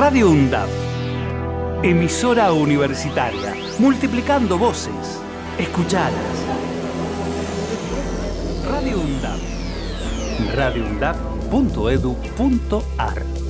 Radio UNDAP. Emisora universitaria, multiplicando voces. Escuchadas. Radio UNDAP. radioundap.edu.ar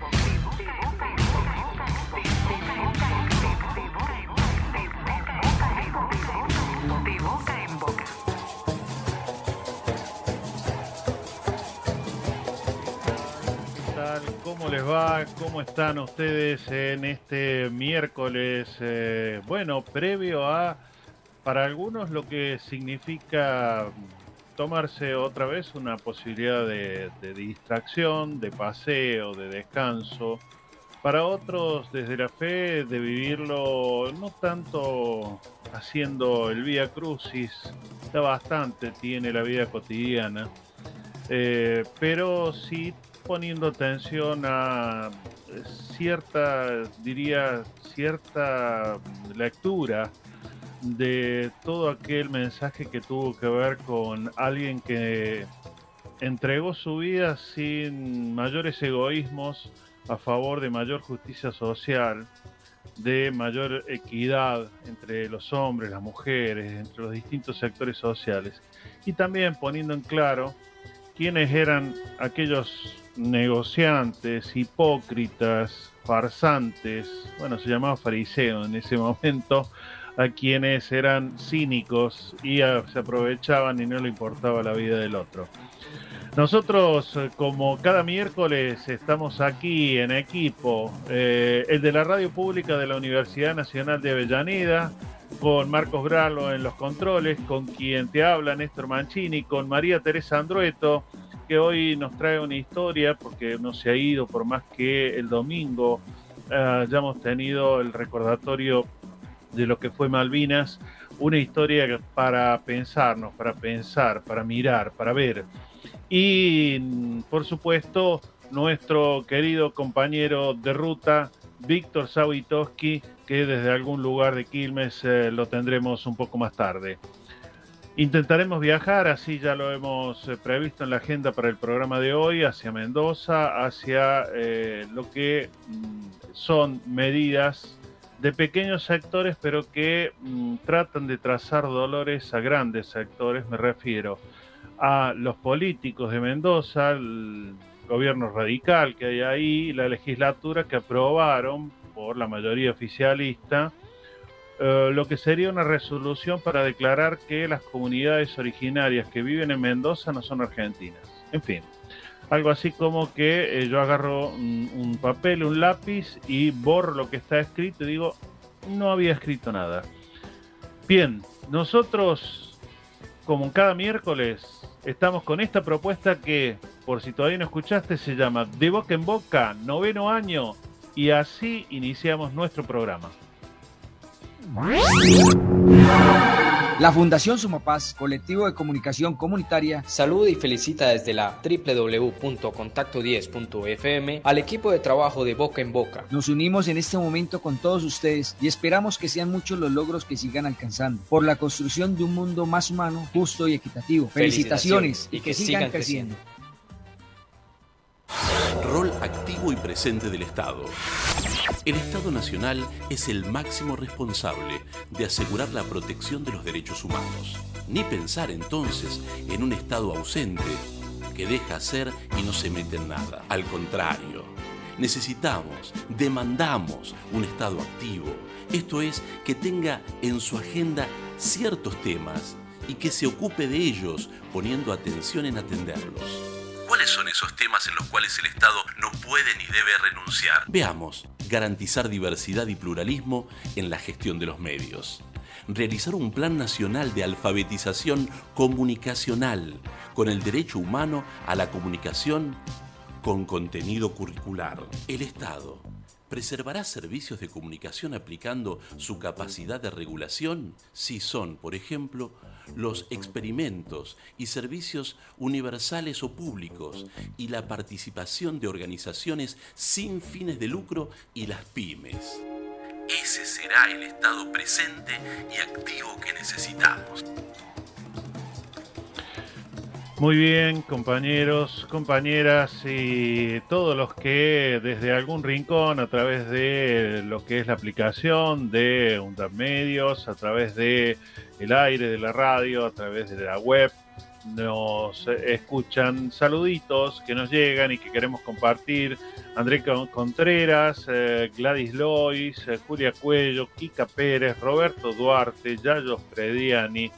¿Cómo están ustedes en este miércoles? eh, bueno, previo a, para algunos, lo que significa tomarse otra vez una posibilidad de, distracción, de paseo, de descanso. Para otros, desde la fe, de vivirlo no tanto haciendo el Vía Crucis, ya bastante tiene la vida cotidiana, eh, pero sí poniendo atención a eh, cierta, diría, cierta lectura de todo aquel mensaje que tuvo que ver con alguien que entregó su vida sin mayores egoísmos a favor de mayor justicia social, de mayor equidad entre los hombres, las mujeres, entre los distintos sectores sociales, y también poniendo en claro quiénes eran aquellos negociantes, hipócritas, farsantes, bueno, se llamaba fariseo en ese momento, a quienes eran cínicos y a- se aprovechaban y no le importaba la vida del otro. Nosotros, eh, como cada miércoles, estamos aquí en equipo, eh, el de la radio pública de la Universidad Nacional de Avellaneda, con Marcos Bralo en los controles, con quien te habla Néstor Mancini, con María Teresa Andrueto, que hoy nos trae una historia, porque no se ha ido por más que el domingo eh, hayamos tenido el recordatorio de lo que fue Malvinas, una historia para pensarnos, para pensar, para mirar, para ver. Y por supuesto, nuestro querido compañero de ruta, Víctor Sawitoski, que desde algún lugar de Quilmes eh, lo tendremos un poco más tarde. Intentaremos viajar, así ya lo hemos eh, previsto en la agenda para el programa de hoy, hacia Mendoza, hacia eh, lo que mm, son medidas de pequeños sectores, pero que mm, tratan de trazar dolores a grandes sectores, me refiero a los políticos de Mendoza, el gobierno radical que hay ahí, la legislatura que aprobaron por la mayoría oficialista eh, lo que sería una resolución para declarar que las comunidades originarias que viven en Mendoza no son argentinas. En fin, algo así como que eh, yo agarro un, un papel, un lápiz y borro lo que está escrito y digo, no había escrito nada. Bien, nosotros, como cada miércoles, estamos con esta propuesta que, por si todavía no escuchaste, se llama De Boca en Boca, noveno año, y así iniciamos nuestro programa. La Fundación Sumapaz, colectivo de comunicación comunitaria, Saluda y felicita desde la www.contacto10.fm al equipo de trabajo de Boca en Boca. nos unimos en este momento con todos ustedes y esperamos que sean muchos los logros que sigan alcanzando por la construcción de un mundo más humano, justo y equitativo. Felicitaciones, y que, sigan, creciendo. Rol activo y presente del Estado. El Estado Nacional es el máximo responsable de asegurar la protección de los derechos humanos. Ni pensar entonces en un Estado ausente que deja hacer y no se mete en nada. Al contrario, necesitamos, demandamos un Estado activo. Esto es, que tenga en su agenda ciertos temas y que se ocupe de ellos poniendo atención en atenderlos. ¿Cuáles son esos temas en los cuales el Estado no puede ni debe renunciar? Veamos, garantizar diversidad y pluralismo en la gestión de los medios. realizar un plan nacional de alfabetización comunicacional con el derecho humano a la comunicación con contenido curricular. El Estado preservará servicios de comunicación aplicando su capacidad de regulación si son, por ejemplo, los experimentos y servicios universales o públicos y la participación de organizaciones sin fines de lucro y las pymes. Ese será el estado presente y activo que necesitamos. Muy bien, compañeros, compañeras y todos los que desde algún rincón, a través de lo que es la aplicación de UNDAP Medios, a través de el aire de la radio, a través de la web, nos escuchan saluditos que nos llegan y que queremos compartir. André Contreras, eh, Gladys Lois, eh, Julia Cuello, Kika Pérez, Roberto Duarte, Yayo Frediani,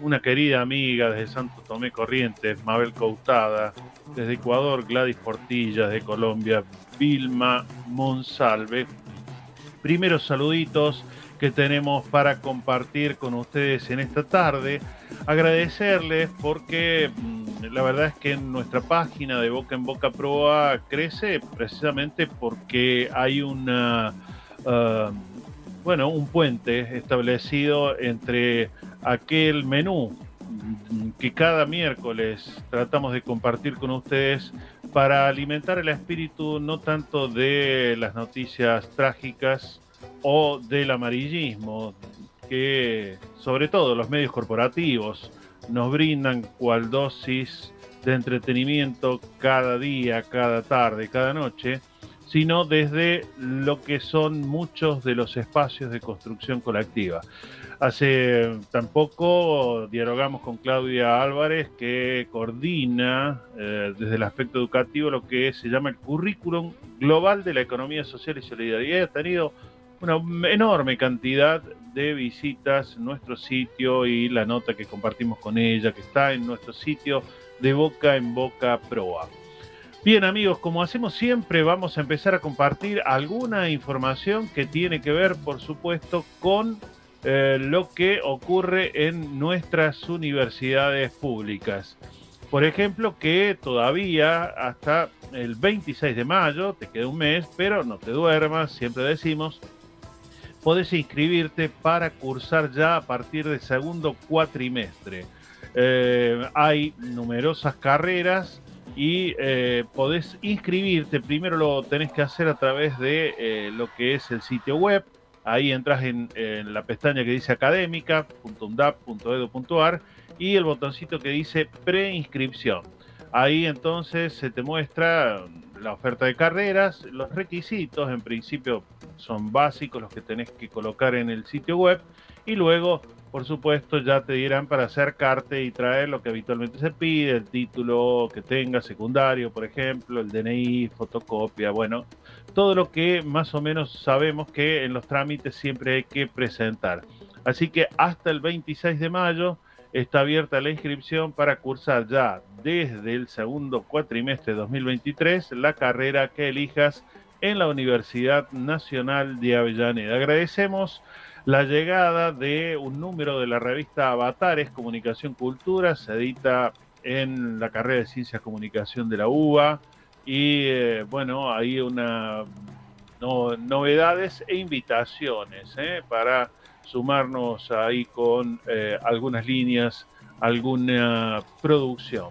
una querida amiga desde Santo Tomé Corrientes, Mabel Coutada, desde Ecuador, Gladys Portilla, de Colombia, Vilma Monsalve. Primeros saluditos que tenemos para compartir con ustedes en esta tarde. Agradecerles porque mm, la verdad es que nuestra página de Boca en Boca Proa crece precisamente porque hay una... Ah, bueno, un puente establecido entre aquel menú que cada miércoles tratamos de compartir con ustedes para alimentar el espíritu no tanto de las noticias trágicas o del amarillismo, que sobre todo los medios corporativos nos brindan cual dosis de entretenimiento cada día, cada tarde, cada noche, sino desde lo que son muchos de los espacios de construcción colectiva. Hace tampoco dialogamos con Claudia Álvarez, que coordina eh, desde el aspecto educativo lo que se llama el currículum global de la economía social y solidaridad. Ha tenido una enorme cantidad de visitas en nuestro sitio y la nota que compartimos con ella, que está en nuestro sitio de boca en boca proa. Bien amigos, como hacemos siempre, vamos a empezar a compartir alguna información que tiene que ver, por supuesto, con eh, lo que ocurre en nuestras universidades públicas. Por ejemplo, que todavía hasta el 26 de mayo, te queda un mes, pero no te duermas, siempre decimos, podés inscribirte para cursar ya a partir del segundo cuatrimestre. Eh, hay numerosas carreras y eh, podés inscribirte. Primero lo tenés que hacer a través de lo que es el sitio web Ahí entras en, la pestaña que dice académica.undap.edu.ar y el botoncito que dice preinscripción. Ahí entonces se te muestra la oferta de carreras, los requisitos en principio son básicos los que tenés que colocar en el sitio web y luego por supuesto ya te dirán para acercarte y traer lo que habitualmente se pide, el título que tenga secundario, por ejemplo, el DNI, fotocopia, bueno, todo lo que más o menos sabemos que en los trámites siempre hay que presentar. Así que hasta el 26 de mayo está abierta la inscripción para cursar ya desde el segundo cuatrimestre de 2023 la carrera que elijas en la Universidad Nacional de Avellaneda. Agradecemos la llegada de un número de la revista Avatares Comunicación Cultura, se edita en la carrera de Ciencias Comunicación de la UBA y eh, bueno, hay una novedades e invitaciones ¿eh? para sumarnos ahí con eh, algunas líneas, alguna producción.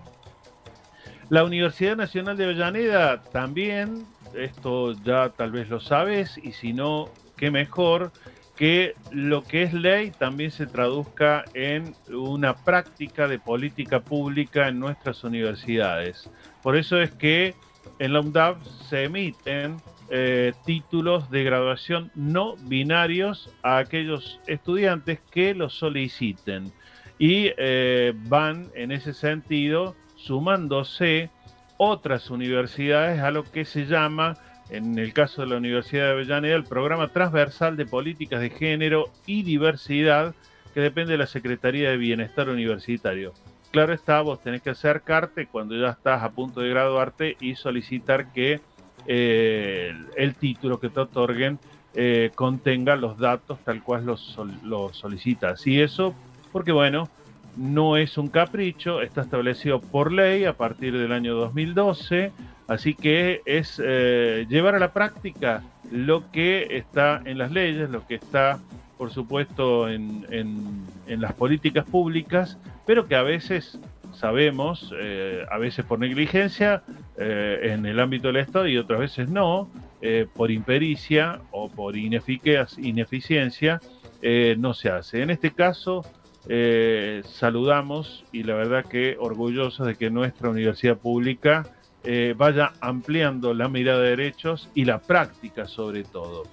La Universidad Nacional de Avellaneda también, esto ya tal vez lo sabes, y si no, qué mejor, que lo que es ley también se traduzca en una práctica de política pública en nuestras universidades. Por eso es que en la UNDAP se emiten eh, títulos de graduación no binarios a aquellos estudiantes que los soliciten y eh, van en ese sentido sumándose otras universidades a lo que se llama en el caso de la Universidad de Avellaneda, el programa transversal de políticas de género y diversidad que depende de la Secretaría de Bienestar Universitario. Claro está, vos tenés que acercarte cuando ya estás a punto de graduarte y solicitar que eh, el, título que te otorguen eh, contenga los datos tal cual los, solicita. Así eso, porque bueno, no es un capricho, está establecido por ley a partir del año 2012, así que es eh, llevar a la práctica lo que está en las leyes, lo que está, por supuesto, en, las políticas públicas, pero que a veces sabemos, eh, a veces por negligencia en el ámbito del Estado y otras veces no, eh, por impericia o por ineficiencia eh, no se hace. En este caso, eh, saludamos y la verdad que orgullosos de que nuestra universidad pública vaya ampliando la mirada de derechos y la práctica sobre todo.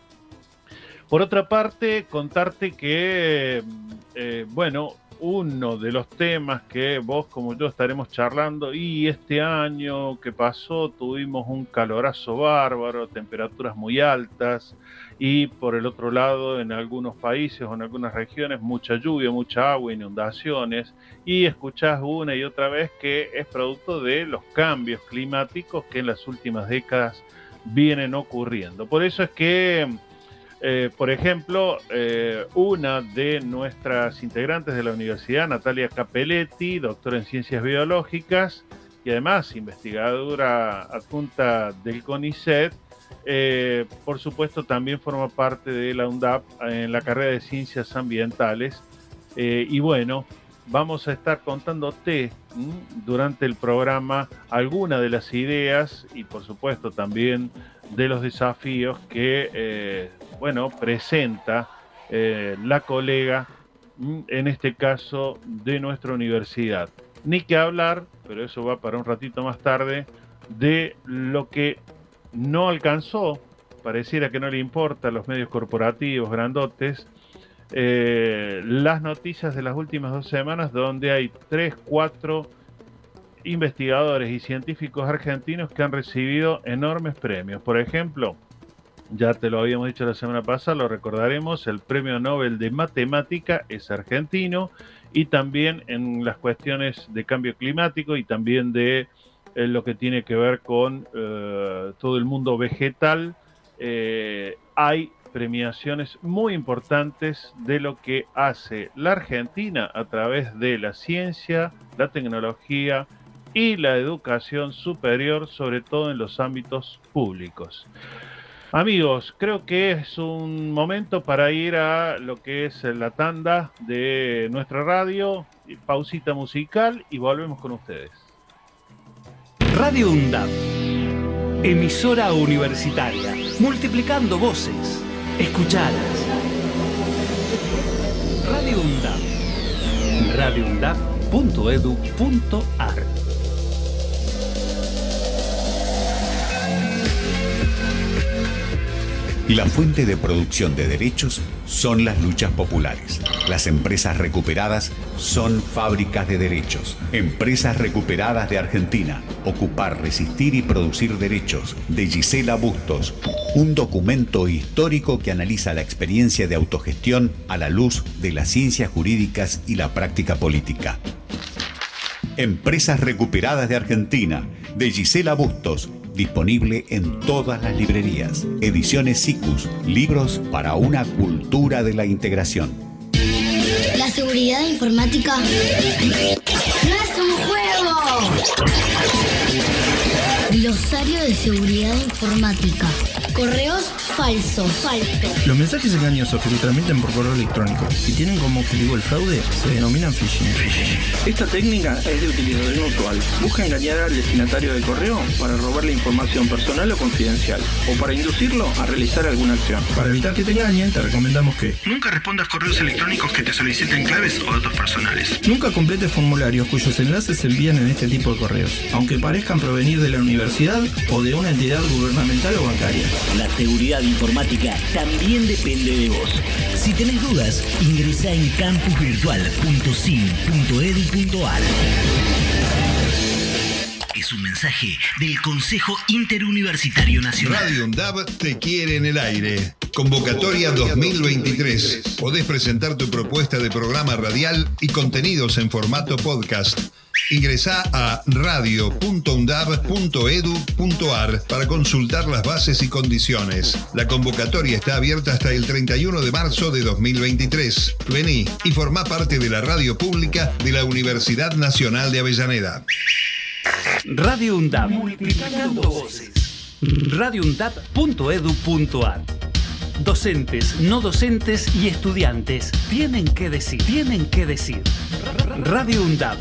Por otra parte, contarte que, bueno, uno de los temas que vos como yo estaremos charlando y este año que pasó tuvimos un calorazo bárbaro, temperaturas muy altas y por el otro lado en algunos países o en algunas regiones mucha lluvia, mucha agua, inundaciones y escuchás una y otra vez que es producto de los cambios climáticos que en las últimas décadas vienen ocurriendo. Por eso es que eh, por ejemplo, eh, una de nuestras integrantes de la universidad, Natalia Capelletti, doctora en ciencias biológicas y además investigadora adjunta del CONICET, eh, por supuesto también forma parte de la UNDAP en la carrera de ciencias ambientales. y bueno, vamos a estar contándote durante el programa algunas de las ideas y por supuesto también de los desafíos que bueno, presenta eh, la colega, en este caso de nuestra universidad. Ni que hablar, pero eso va para un ratito más tarde, de lo que no alcanzó, pareciera que no le importa a los medios corporativos grandotes, eh, las noticias de las últimas dos semanas donde hay tres, cuatro investigadores y científicos argentinos que han recibido enormes premios. Por ejemplo, ya te lo habíamos dicho la semana pasada, lo recordaremos, el Premio Nobel de Matemática es argentino y también en las cuestiones de cambio climático y también de eh, lo que tiene que ver con eh, todo el mundo vegetal, eh, hay premiaciones muy importantes de lo que hace la Argentina a través de la ciencia, la tecnología y la educación superior, sobre todo en los ámbitos públicos. Amigos, creo que es un momento para ir a lo que es la tanda de nuestra radio, pausita musical y volvemos con ustedes. Radio UNDAP, emisora universitaria, multiplicando voces, escuchadas. Radio UNDAP, radioundap.edu.ar La fuente de producción de derechos son las luchas populares. Las empresas recuperadas son fábricas de derechos. Empresas recuperadas de Argentina. Ocupar, resistir y producir derechos. De Gisela Bustos. Un documento histórico que analiza la experiencia de autogestión a la luz de las ciencias jurídicas y la práctica política. Empresas recuperadas de Argentina. De Gisela Bustos disponible en todas las librerías. Ediciones SICUS, libros para una cultura de la integración. La seguridad informática no es un juego. Glosario de seguridad informática. Correos falsos. Falsos. Los mensajes engañosos que se transmiten por correo electrónico y tienen como objetivo el fraude se denominan phishing. Esta técnica es de utilización usual. Busca engañar al destinatario del correo para robarle información personal o confidencial o para inducirlo a realizar alguna acción. Para evitar que te engañen, te recomendamos que nunca respondas correos electrónicos que te soliciten claves o datos personales. Nunca completes formularios cuyos enlaces se envían en este tipo de correos, aunque parezcan provenir de la universidad o de una entidad gubernamental o bancaria. La seguridad informática también depende de vos. Si tenés dudas, ingresa en campusvirtual.sim.edu.ar. Es un mensaje del Consejo Interuniversitario Nacional. Radio UNDAB te quiere en el aire. Convocatoria 2023. Podés presentar tu propuesta de programa radial y contenidos en formato podcast. Ingresá a radio.undab.edu.ar para consultar las bases y condiciones. La convocatoria está abierta hasta el 31 de marzo de 2023. Vení y formá parte de la radio pública de la Universidad Nacional de Avellaneda. Radio UNDAB. Multiplicando voces. radioundab.edu.ar Docentes, no docentes y estudiantes tienen que decir, tienen que decir. Radio UNDAB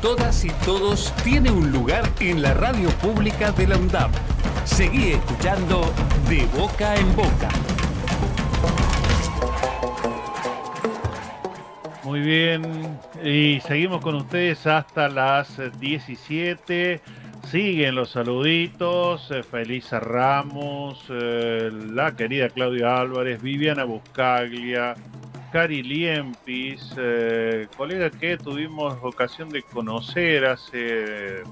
todas y todos tiene un lugar en la radio pública de la UNDAP. Seguí escuchando De Boca en Boca. Muy bien, y seguimos con ustedes hasta las 17. Siguen los saluditos, eh, Felisa Ramos, eh, la querida Claudia Álvarez, Viviana Buscaglia, Cari Liempis, eh, colega que tuvimos ocasión de conocer hace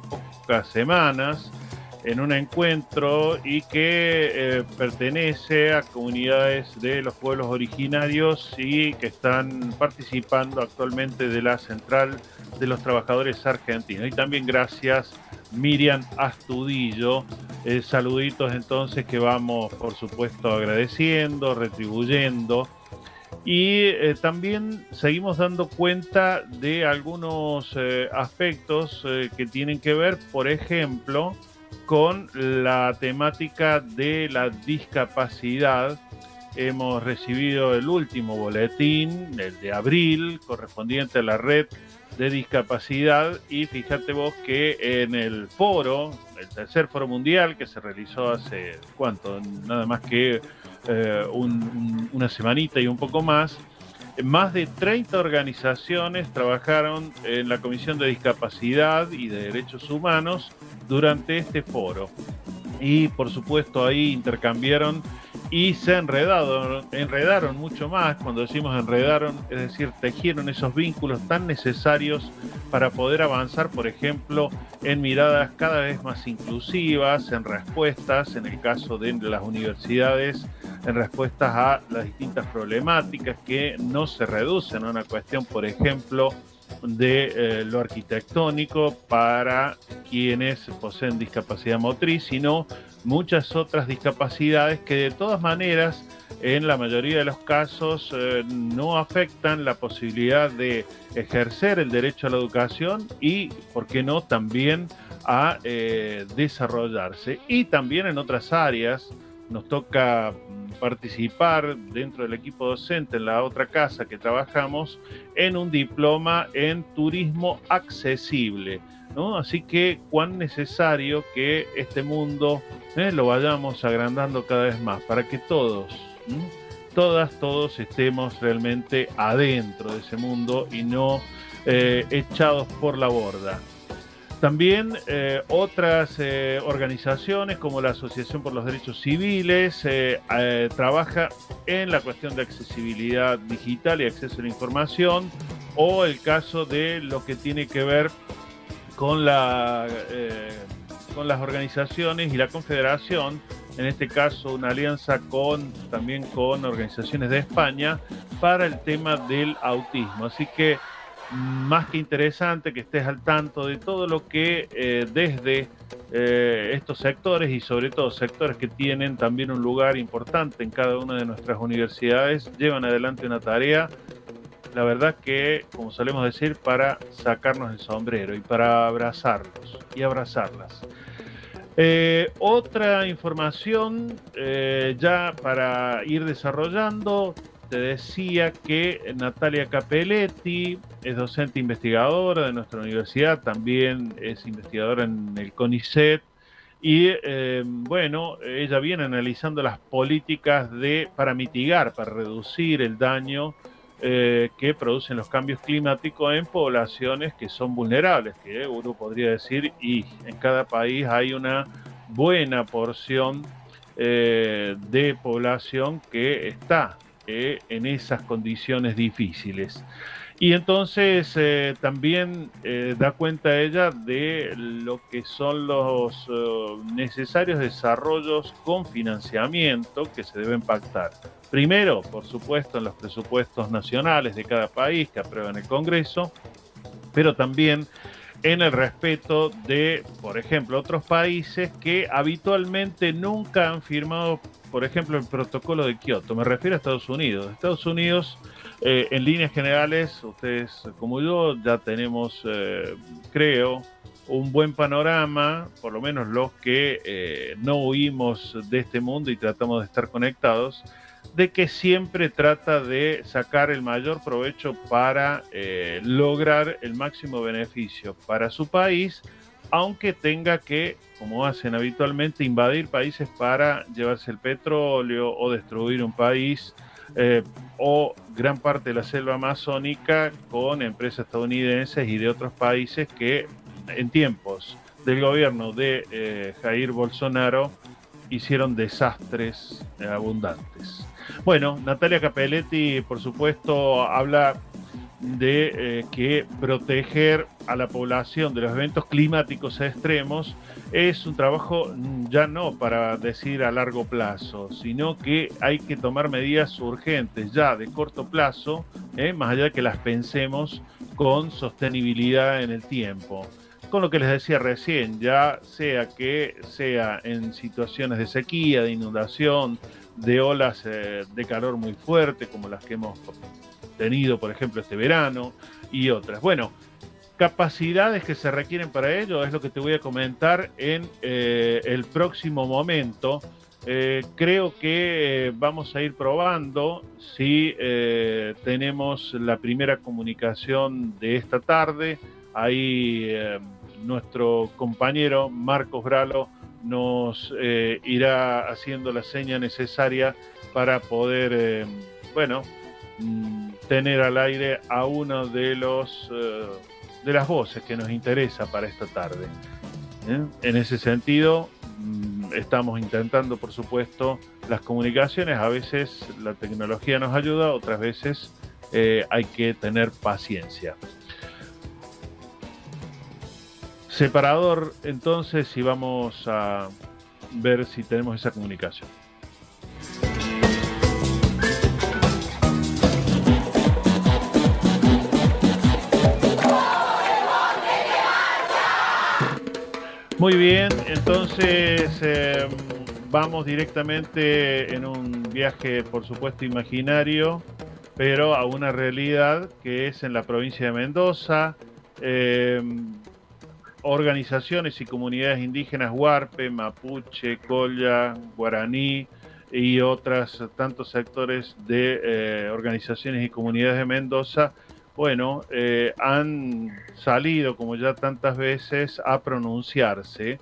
pocas semanas en un encuentro y que eh, pertenece a comunidades de los pueblos originarios y que están participando actualmente de la Central de los Trabajadores Argentinos. Y también gracias Miriam Astudillo. Eh, saluditos entonces que vamos por supuesto agradeciendo, retribuyendo y eh, también seguimos dando cuenta de algunos eh, aspectos eh, que tienen que ver, por ejemplo, con la temática de la discapacidad. Hemos recibido el último boletín, el de abril, correspondiente a la red de discapacidad y fíjate vos que en el foro, el tercer foro mundial que se realizó hace cuánto, nada más que eh, una semanita y un poco más, más de 30 organizaciones trabajaron en la Comisión de Discapacidad y de Derechos Humanos durante este foro. Y por supuesto ahí intercambiaron y se enredaron, enredaron mucho más, cuando decimos enredaron, es decir, tejieron esos vínculos tan necesarios para poder avanzar, por ejemplo, en miradas cada vez más inclusivas, en respuestas, en el caso de las universidades, en respuestas a las distintas problemáticas que no se reducen a una cuestión, por ejemplo, de eh, lo arquitectónico para quienes poseen discapacidad motriz, sino muchas otras discapacidades que de todas maneras en la mayoría de los casos eh, no afectan la posibilidad de ejercer el derecho a la educación y, ¿por qué no?, también a eh, desarrollarse. Y también en otras áreas nos toca participar dentro del equipo docente en la otra casa que trabajamos en un diploma en turismo accesible. ¿no? Así que cuán necesario que este mundo ¿eh? lo vayamos agrandando cada vez más para que todos, todas, todos estemos realmente adentro de ese mundo y no eh, echados por la borda. También eh, otras eh, organizaciones como la Asociación por los Derechos Civiles eh, trabaja en la cuestión de accesibilidad digital y acceso a la información o el caso de lo que tiene que ver con, la, con las organizaciones y la confederación, en este caso una alianza con también con organizaciones de España para el tema del autismo. Así que más que interesante que estés al tanto de todo lo que eh, desde eh, estos sectores y sobre todo sectores que tienen también un lugar importante en cada una de nuestras universidades llevan adelante una tarea, la verdad que, como solemos decir, para sacarnos el sombrero y para abrazarlos y abrazarlas. Eh, otra información ya para ir desarrollando, te decía que Natalia Capelletti es docente investigadora de nuestra universidad, también es investigadora en el CONICET y eh, bueno, ella viene analizando las políticas de, para mitigar, para reducir el daño eh, que producen los cambios climáticos en poblaciones que son vulnerables, que uno podría decir, y en cada país hay una buena porción eh, de población que está en esas condiciones difíciles. Y entonces eh, también eh, da cuenta ella de lo que son los eh, necesarios desarrollos con financiamiento que se deben pactar. Primero, por supuesto, en los presupuestos nacionales de cada país que aprueban el Congreso, pero también en el respeto de, por ejemplo, otros países que habitualmente nunca han firmado, por ejemplo, el protocolo de Kioto. Me refiero a Estados Unidos. Estados Unidos, eh, en líneas generales, ustedes como yo ya tenemos, eh, creo, un buen panorama, por lo menos los que eh, no huimos de este mundo y tratamos de estar conectados, de que siempre trata de sacar el mayor provecho para eh, lograr el máximo beneficio para su país, aunque tenga que, como hacen habitualmente, invadir países para llevarse el petróleo o destruir un país eh, o gran parte de la selva amazónica con empresas estadounidenses y de otros países que en tiempos del gobierno de eh, Jair Bolsonaro hicieron desastres abundantes. Bueno, Natalia Capelletti, por supuesto, habla de eh, que proteger a la población de los eventos climáticos extremos es un trabajo ya no para decir a largo plazo, sino que hay que tomar medidas urgentes ya de corto plazo, eh, más allá de que las pensemos con sostenibilidad en el tiempo. Con lo que les decía recién, ya sea que sea en situaciones de sequía, de inundación, de olas eh, de calor muy fuerte, como las que hemos tenido, por ejemplo, este verano, y otras. Bueno, capacidades que se requieren para ello es lo que te voy a comentar en eh, el próximo momento. Eh, creo que vamos a ir probando si tenemos la primera comunicación de esta tarde. Ahí nuestro compañero Marcos Bralo nos eh, irá haciendo la seña necesaria para poder, eh, bueno, mm, tener al aire a uno de los eh, de las voces que nos interesa para esta tarde. En ese sentido, mm, estamos intentando, por supuesto, las comunicaciones. A veces la tecnología nos ayuda, otras veces hay que tener paciencia. Separador, entonces, y vamos a ver si tenemos esa comunicación. Muy bien, entonces em, vamos directamente en un viaje, por supuesto, imaginario, pero a una realidad que es en la provincia de Mendoza. Em, organizaciones y comunidades indígenas Huarpe, Mapuche, Colla, Guaraní y otros tantos sectores de eh, organizaciones y comunidades de Mendoza, bueno, eh, han salido, como ya tantas veces, a pronunciarse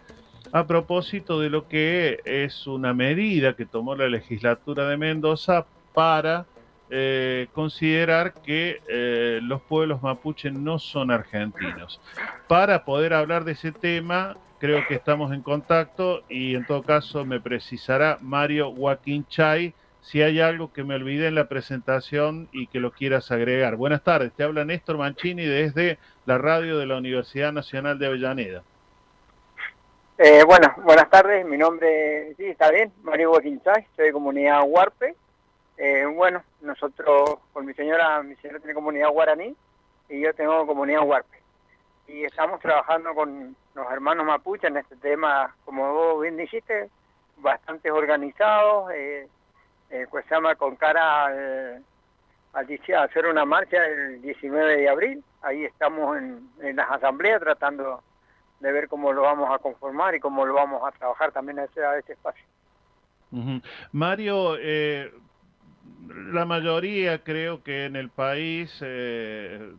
a propósito de lo que es una medida que tomó la legislatura de Mendoza para eh, considerar que eh, los pueblos mapuche no son argentinos. Para poder hablar de ese tema, creo que estamos en contacto y en todo caso me precisará Mario Joaquín Chay si hay algo que me olvidé en la presentación y que lo quieras agregar. Buenas tardes, te habla Néstor Mancini desde la radio de la Universidad Nacional de Avellaneda. Eh, bueno, buenas tardes, mi nombre, sí, está bien, Mario Joaquín soy de comunidad Huarpe, eh, bueno, nosotros, con mi señora, mi señora tiene comunidad guaraní y yo tengo comunidad huarpe. Y estamos trabajando con los hermanos mapuche en este tema, como vos bien dijiste, bastante organizados, eh, eh, pues se llama con cara al, al, hacer una marcha el 19 de abril. Ahí estamos en, en las asambleas tratando de ver cómo lo vamos a conformar y cómo lo vamos a trabajar también a ese, a ese espacio. Mario, eh, la mayoría creo que en el país, eh,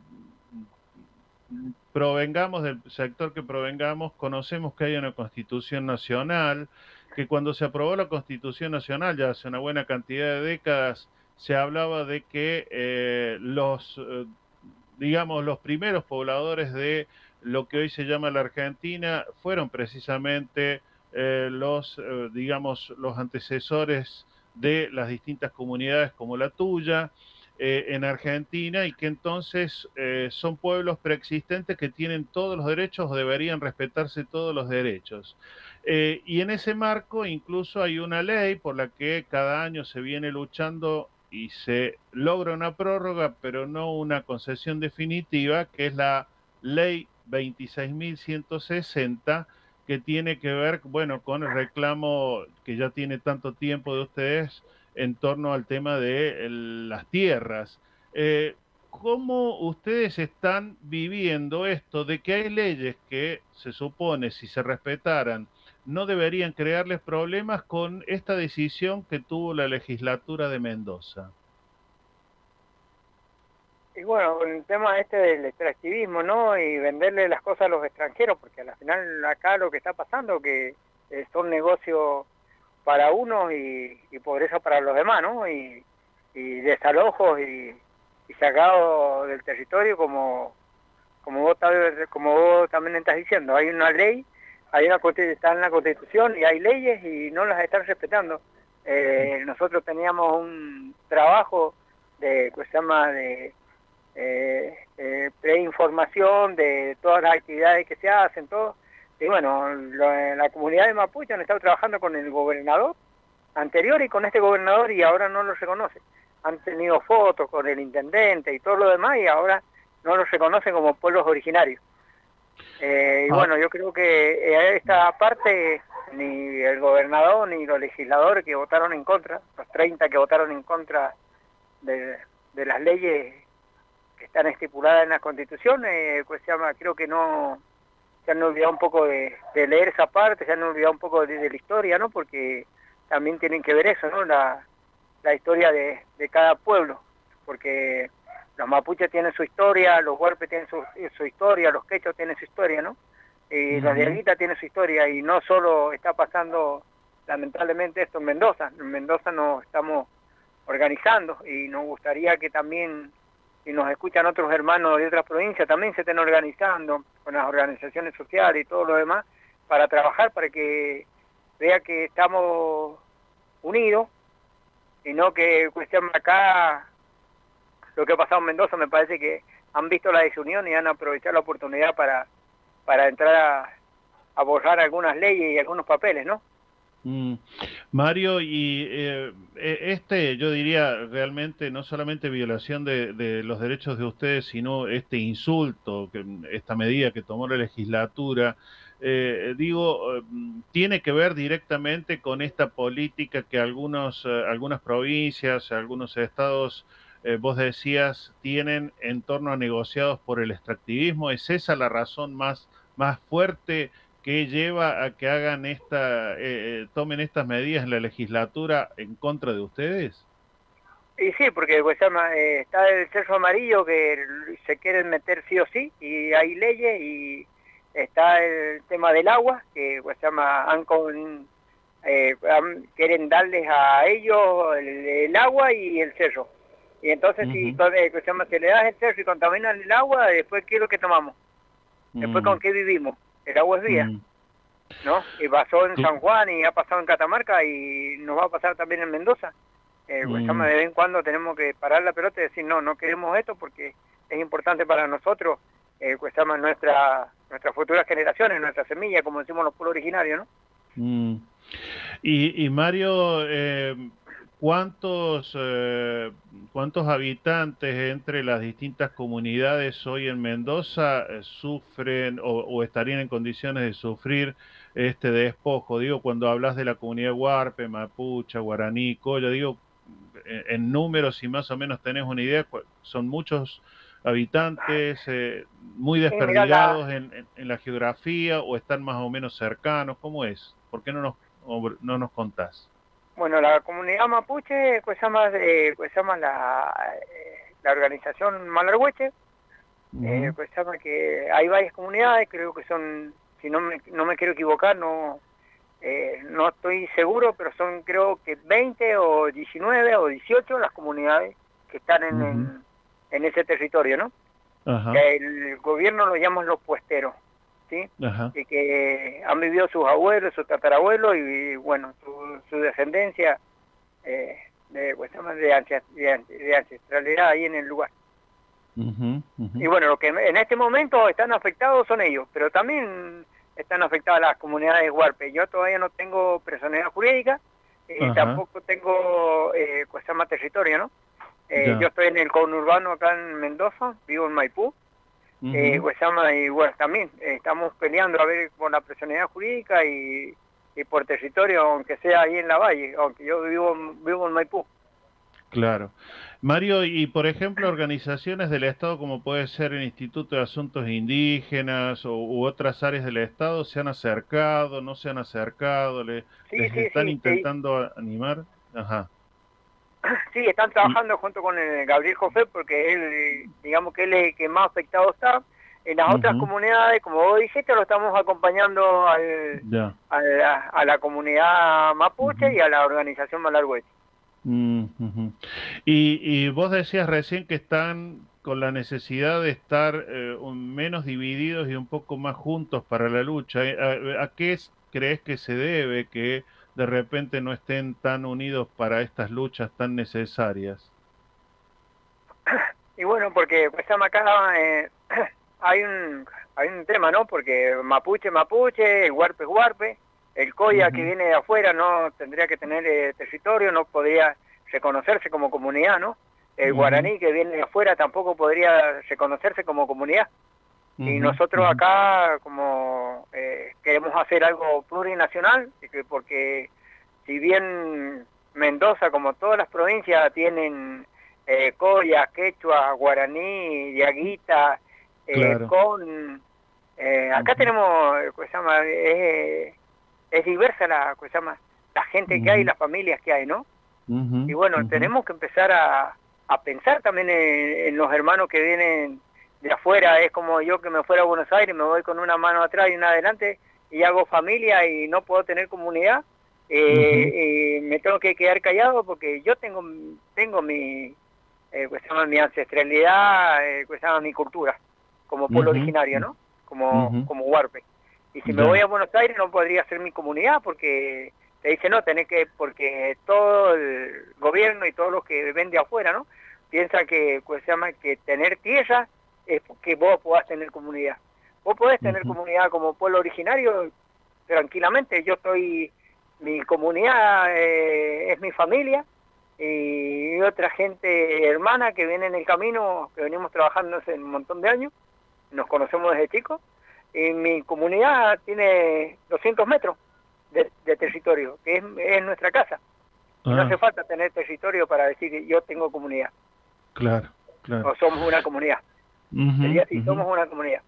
provengamos del sector que provengamos, conocemos que hay una constitución nacional, que cuando se aprobó la constitución nacional, ya hace una buena cantidad de décadas, se hablaba de que eh, los, eh, digamos, los primeros pobladores de lo que hoy se llama la Argentina fueron precisamente los, digamos, los antecesores de las distintas comunidades como la tuya eh, en Argentina y que entonces eh, son pueblos preexistentes que tienen todos los derechos o deberían respetarse todos los derechos. Eh, y en ese marco incluso hay una ley por la que cada año se viene luchando y se logra una prórroga, pero no una concesión definitiva, que es la ley 26.160 que tiene que ver, bueno, con el reclamo que ya tiene tanto tiempo de ustedes en torno al tema de las tierras. Eh, ¿Cómo ustedes están viviendo esto de que hay leyes que se supone, si se respetaran, no deberían crearles problemas con esta decisión que tuvo la legislatura de Mendoza. Y bueno, con el tema este del extractivismo, ¿no? Y venderle las cosas a los extranjeros, porque al final acá lo que está pasando que son negocios para unos y, pobreza para los demás, ¿no? Y, desalojos y, y sacados del territorio como como vos, como vos también estás diciendo, hay una ley, hay una está en la Constitución y hay leyes y no las están respetando. Eh, nosotros teníamos un trabajo de, que se llama de eh, eh, preinformación de todas las actividades que se hacen, todo. Y bueno, en la comunidad de Mapuche han estado trabajando con el gobernador anterior y con este gobernador y ahora no lo reconoce. Han tenido fotos con el intendente y todo lo demás y ahora no los reconocen como pueblos originarios. Eh, y ah. bueno, yo creo que eh, esta parte ni el gobernador ni los legisladores que votaron en contra, los 30 que votaron en contra de, las leyes que están estipuladas en la Constitución, eh, pues se llama, creo que no se han olvidado un poco de, leer esa parte, se han olvidado un poco de, la historia, ¿no? Porque también tienen que ver eso, ¿no? La, la historia de, de cada pueblo, porque los mapuches tienen su historia, los huarpes tienen su, su historia, los quechos tienen su historia, ¿no? Y la la tiene su historia y no solo está pasando lamentablemente esto en Mendoza, en Mendoza nos estamos organizando y nos gustaría que también, si nos escuchan otros hermanos de otras provincias, también se estén organizando con las organizaciones sociales y todo lo demás para trabajar, para que vea que estamos unidos y no que cuestión acá lo que ha pasado en Mendoza me parece que han visto la desunión y han aprovechado la oportunidad para, para entrar a, a borrar algunas leyes y algunos papeles, ¿no? Mm. Mario, y eh, e, este, yo diría, realmente no solamente violación de, de, los derechos de ustedes, sino este insulto, esta medida que tomó la legislatura, eh, digo, mm, tiene que ver directamente con esta política que algunos, eh, algunas provincias, algunos estados eh, vos decías, tienen en torno a negociados por el extractivismo. ¿Es esa la razón más, más fuerte que lleva a que hagan esta, eh, eh, tomen estas medidas en la legislatura en contra de ustedes? Y sí, porque pues, está el cerro amarillo que se quieren meter sí o sí, y hay leyes, y está el tema del agua, que pues, se llama, quieren darles a ellos el agua y el cerro y entonces, si se le das el cerro y contaminan el agua, después, ¿qué es lo que tomamos? Después, ¿con qué vivimos? El agua es vida. ¿No? Y pasó en San Juan y ha pasado en Catamarca y nos va a pasar también en Mendoza. Eh, pues, de vez en cuando tenemos que parar la pelota y decir, no, no queremos esto porque es importante para nosotros, eh, pues nuestra, nuestras futuras generaciones, nuestra semilla, como decimos los pueblos originarios, ¿no? Y, y Mario, eh, ¿Cuántos, eh, ¿Cuántos habitantes entre las distintas comunidades hoy en Mendoza eh, sufren o, estarían en condiciones de sufrir este despojo? Digo, cuando hablas de la comunidad Huarpe, Mapucha, Guaraní, Coya, digo, en, números, si más o menos tenés una idea, son muchos habitantes eh, muy desperdigados en, la geografía o están más o menos cercanos, ¿cómo es? ¿Por qué no nos, no nos contás? Bueno, la comunidad mapuche, pues llama, eh, pues llama la, eh, la organización Malarhueche, eh, pues llama que hay varias comunidades, creo que son, si no me, no me quiero equivocar, no eh, no estoy seguro, pero son creo que 20 o 19 o 18 las comunidades que están en, en, ese territorio, ¿no? El gobierno lo llama los puesteros. ¿Sí? Y que han vivido sus abuelos, sus tatarabuelos y, bueno, su, descendencia eh, de, pues, de, ancestralidad ahí en el lugar. Y bueno, lo que en este momento están afectados son ellos, pero también están afectadas las comunidades huarpe. Yo todavía no tengo personalidad jurídica y tampoco tengo eh, pues, llama territorio, ¿no? Eh, yo estoy en el conurbano acá en Mendoza, vivo en Maipú, eh, pues y bueno, también eh, estamos peleando a ver por la personalidad jurídica y, por territorio, aunque sea ahí en la valle, aunque yo vivo, vivo en Maipú. Claro. Mario, y por ejemplo, organizaciones del Estado como puede ser el Instituto de Asuntos Indígenas o, u otras áreas del Estado, ¿se han acercado, no se han acercado? ¿Le, les están intentando animar? Ajá. Sí, están trabajando junto con el Gabriel José porque él, digamos que él es el que más afectado está. En las otras comunidades, como vos dijiste, lo estamos acompañando al, a, la, comunidad mapuche y a la organización Malargüete. y, y vos decías recién que están con la necesidad de estar eh, menos divididos y un poco más juntos para la lucha. ¿A, a qué crees que se debe que de repente no estén tan unidos para estas luchas tan necesarias? Y bueno, porque pues acá eh, hay un hay un tema, ¿no? Porque mapuche mapuche, el huarpe huarpe, el coya que viene de afuera no tendría que tener eh, territorio, no podría reconocerse como comunidad, ¿no? El guaraní que viene de afuera tampoco podría reconocerse como comunidad. Y nosotros acá, como eh, queremos hacer algo plurinacional, porque si bien Mendoza, como todas las provincias, tienen eh, Coya, Quechua, Guaraní, Diaguita, eh, con... Eh, acá tenemos, se llama? es diversa la, se llama? la gente que hay, las familias que hay, ¿no? y bueno, tenemos que empezar a, a pensar también en, los hermanos que vienen de afuera, es como yo que me fuera a Buenos Aires, me voy con una mano atrás y una adelante y hago familia y no puedo tener comunidad, eh, me tengo que quedar callado porque yo tengo tengo mi eh, pues mi ancestralidad, eh, pues llama mi cultura, como pueblo originario, ¿no? Como, como Huarpe. Y si me voy a Buenos Aires no podría ser mi comunidad porque te dice no, tenés que, porque todo el gobierno y todos los que ven de afuera, ¿no? Piensa que, pues se llama que tener tierra es que vos puedas tener comunidad. Vos podés tener comunidad como pueblo originario tranquilamente. Yo estoy, mi comunidad eh, es mi familia y otra gente hermana que viene en el camino, que venimos trabajando hace un montón de años, nos conocemos desde chicos, y mi comunidad tiene 200 metros de, territorio, que es, nuestra casa. No ah. hace falta tener territorio para decir que yo tengo comunidad. Claro, claro. O somos una comunidad. Sería así, somos una comunidad.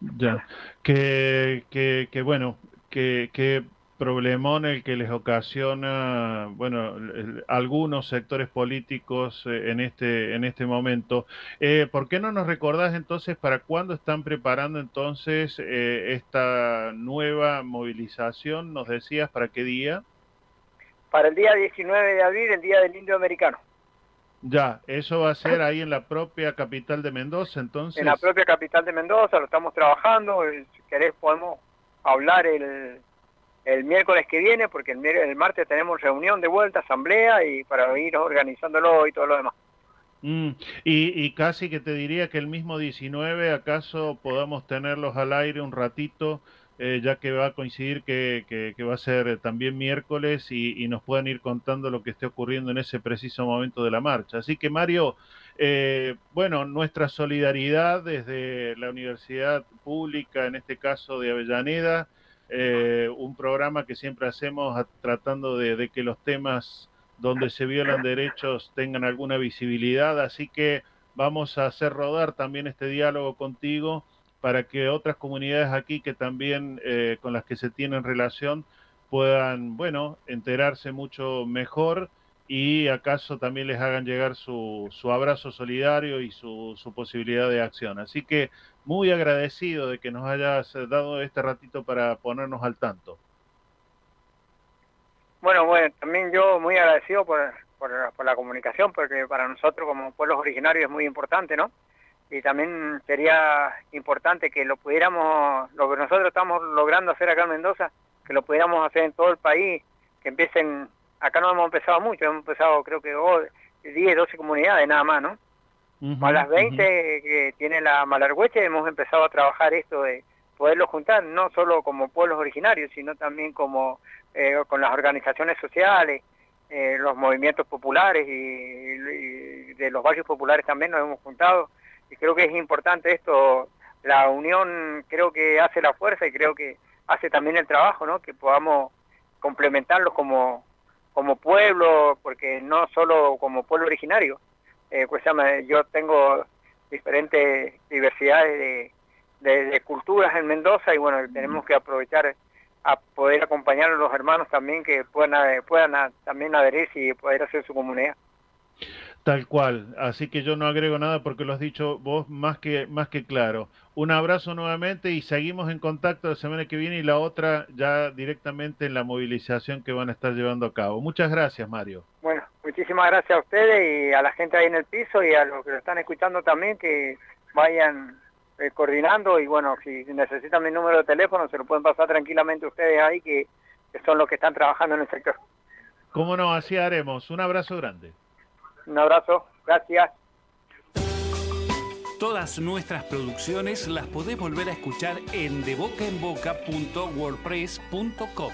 Ya, que, que, que bueno, que, que problemón el que les ocasiona, bueno, algunos sectores políticos eh, en este, en este momento. Eh, ¿Por qué no nos recordás entonces para cuándo están preparando entonces eh, esta nueva movilización? ¿Nos decías para qué día? Para el día 19 de abril, el Día del Indio Americano. Ya, eso va a ser ahí en la propia capital de Mendoza, entonces. En la propia capital de Mendoza, lo estamos trabajando. Si querés, podemos hablar el, el miércoles que viene, porque el, el, martes tenemos reunión de vuelta, asamblea, y para ir organizándolo y todo lo demás. Mm, y, y, casi que te diría que el mismo 19, acaso podamos tenerlos al aire un ratito, eh, ya que va a coincidir que, que, va a ser también miércoles y, y, nos puedan ir contando lo que esté ocurriendo en ese preciso momento de la marcha. Así que Mario, eh, bueno, nuestra solidaridad desde la Universidad Pública, en este caso de Avellaneda, eh, un programa que siempre hacemos tratando de, que los temas donde se violan derechos tengan alguna visibilidad, así que vamos a hacer rodar también este diálogo contigo para que otras comunidades aquí que también eh, con las que se tienen relación puedan, bueno, enterarse mucho mejor y acaso también les hagan llegar su, su abrazo solidario y su, su, posibilidad de acción. Así que muy agradecido de que nos hayas dado este ratito para ponernos al tanto. Bueno, bueno, también yo muy agradecido por, por, la comunicación, porque para nosotros como pueblos originarios es muy importante, ¿no? Y también sería importante que lo pudiéramos, lo que nosotros estamos logrando hacer acá en Mendoza, que lo pudiéramos hacer en todo el país, que empiecen acá no hemos empezado mucho, hemos empezado creo que 10, 12 comunidades nada más, ¿no? a las 20 que tiene la Malargüeche hemos empezado a trabajar esto de poderlo juntar, no solo como pueblos originarios, sino también como eh, con las organizaciones sociales, eh, los movimientos populares y, de los barrios populares también nos hemos juntado. Y creo que es importante esto, la unión creo que hace la fuerza y creo que hace también el trabajo, ¿no? Que podamos complementarlos como, como pueblo, porque no solo como pueblo originario, eh, pues yo tengo diferentes diversidades de, de, culturas en Mendoza y bueno, tenemos que aprovechar a poder acompañar a los hermanos también que puedan, puedan también adherirse y poder hacer su comunidad. Tal cual, así que yo no agrego nada porque lo has dicho vos más que, más que claro. Un abrazo nuevamente y seguimos en contacto la semana que viene y la otra ya directamente en la movilización que van a estar llevando a cabo. Muchas gracias, Mario. Bueno, muchísimas gracias a ustedes y a la gente ahí en el piso y a los que lo están escuchando también que vayan eh, coordinando y bueno, si necesitan mi número de teléfono se lo pueden pasar tranquilamente ustedes ahí que son los que están trabajando en el sector. ¿Cómo no? Así haremos. Un abrazo grande. Un abrazo, gracias. Todas nuestras producciones las podés volver a escuchar en debocaenboca.wordpress.com.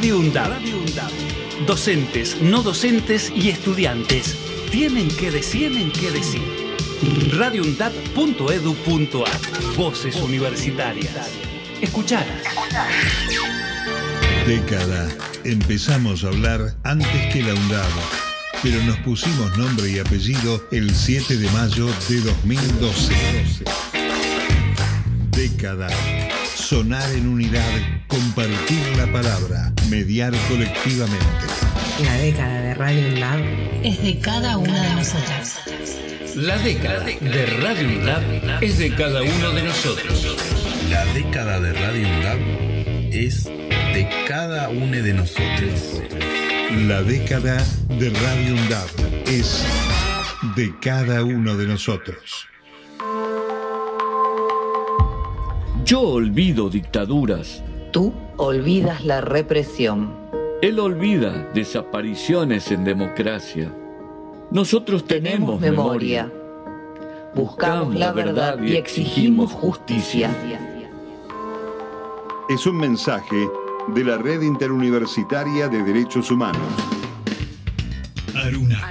Radio UNDAB. Docentes, no docentes y estudiantes tienen que decir, tienen que decir. Voces universitarias. Escuchadas. Década. Empezamos a hablar antes que la UNDAB, pero nos pusimos nombre y apellido el 7 de mayo de 2012. Década. Sonar en unidad, compartir la palabra, mediar colectivamente. La década de Radio UNDAB es de cada una de nosotras. La década de Radio UNDAB es de cada uno de nosotros. La década de Radio UNDAB es de cada uno de nosotros. La década de Radio UNDAB es de cada uno de nosotros. Yo olvido dictaduras. Tú olvidas la represión. Él olvida desapariciones en democracia. Nosotros tenemos, memoria. Buscamos la verdad y exigimos justicia. Es un mensaje de la Red Interuniversitaria de Derechos Humanos. Aruna.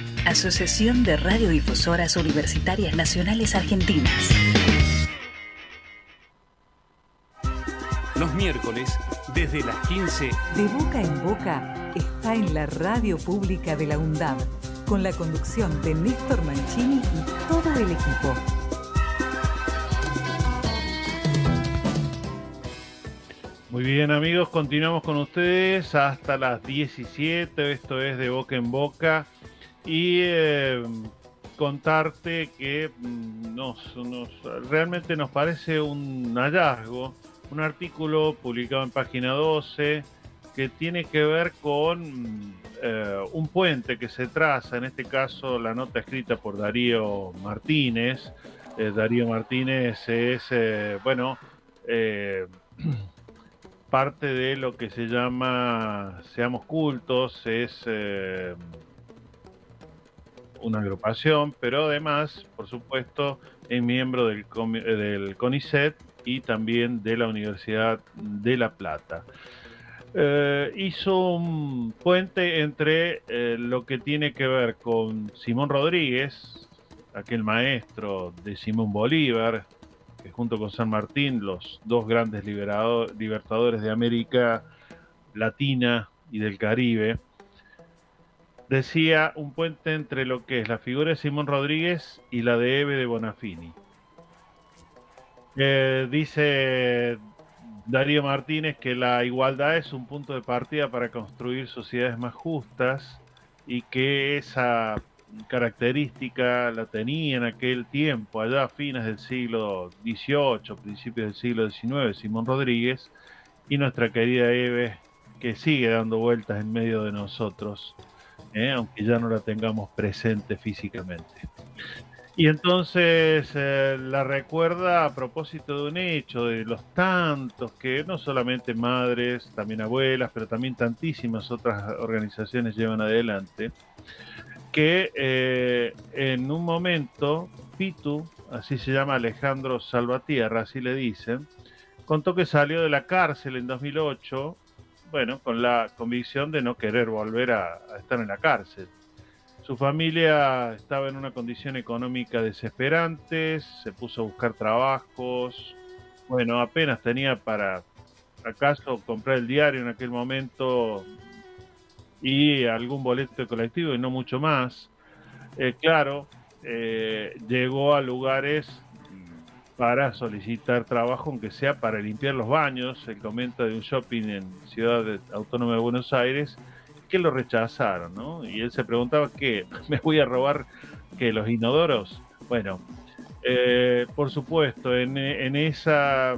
Asociación de Radiodifusoras Universitarias Nacionales Argentinas. Los miércoles, desde las 15. De boca en boca está en la radio pública de la UNDAB, con la conducción de Néstor Mancini y todo el equipo. Muy bien amigos, continuamos con ustedes hasta las 17, esto es de boca en boca y eh, contarte que mm, nos, nos, realmente nos parece un hallazgo, un artículo publicado en página 12 que tiene que ver con eh, un puente que se traza, en este caso la nota escrita por Darío Martínez. Eh, Darío Martínez es, eh, bueno, parte de lo que se llama Seamos Cultos, es una agrupación, pero además, por supuesto, es miembro del, eh, del CONICET y también de la Universidad de La Plata. Eh, hizo un puente entre eh, lo que tiene que ver con Simón Rodríguez, aquel maestro de Simón Bolívar, que junto con San Martín, los dos grandes libertadores de América Latina y del Caribe, decía un puente entre lo que es la figura de Simón Rodríguez y la de Eve de Bonafini. Eh, dice Darío Martínez que la igualdad es un punto de partida para construir sociedades más justas y que esa característica la tenía en aquel tiempo, allá a fines del siglo XVIII, principios del siglo XIX, Simón Rodríguez, y nuestra querida Eve, que sigue dando vueltas en medio de nosotros, ¿eh? aunque ya no la tengamos presente físicamente. Y entonces eh, la recuerda a propósito de un hecho, de los tantos que no solamente madres, también abuelas, pero también tantísimas otras organizaciones llevan adelante, que eh, en un momento Pitu, así se llama Alejandro Salvatierra, así le dicen, contó que salió de la cárcel en 2008, bueno, con la convicción de no querer volver a estar en la cárcel su familia estaba en una condición económica desesperante, se puso a buscar trabajos, bueno, apenas tenía para acaso comprar el diario en aquel momento y algún boleto de colectivo y no mucho más. Eh, claro, eh, llegó a lugares para solicitar trabajo, aunque sea para limpiar los baños. El comenta de un shopping en Ciudad Autónoma de Buenos Aires que lo rechazaron, ¿no? Y él se preguntaba, ¿qué? ¿Me voy a robar que los inodoros? Bueno, eh, por supuesto, en, esa,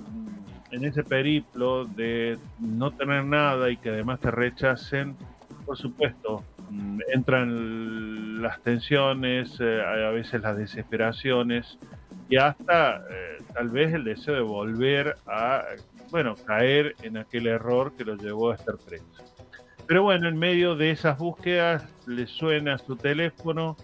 en ese periplo de no tener nada y que además te rechacen, por supuesto, mm, entran las tensiones, eh, a veces las desesperaciones y hasta eh, tal vez el deseo de volver a, bueno, caer en aquel error que lo llevó a estar preso. Pero bueno, en medio de esas búsquedas le suena su teléfono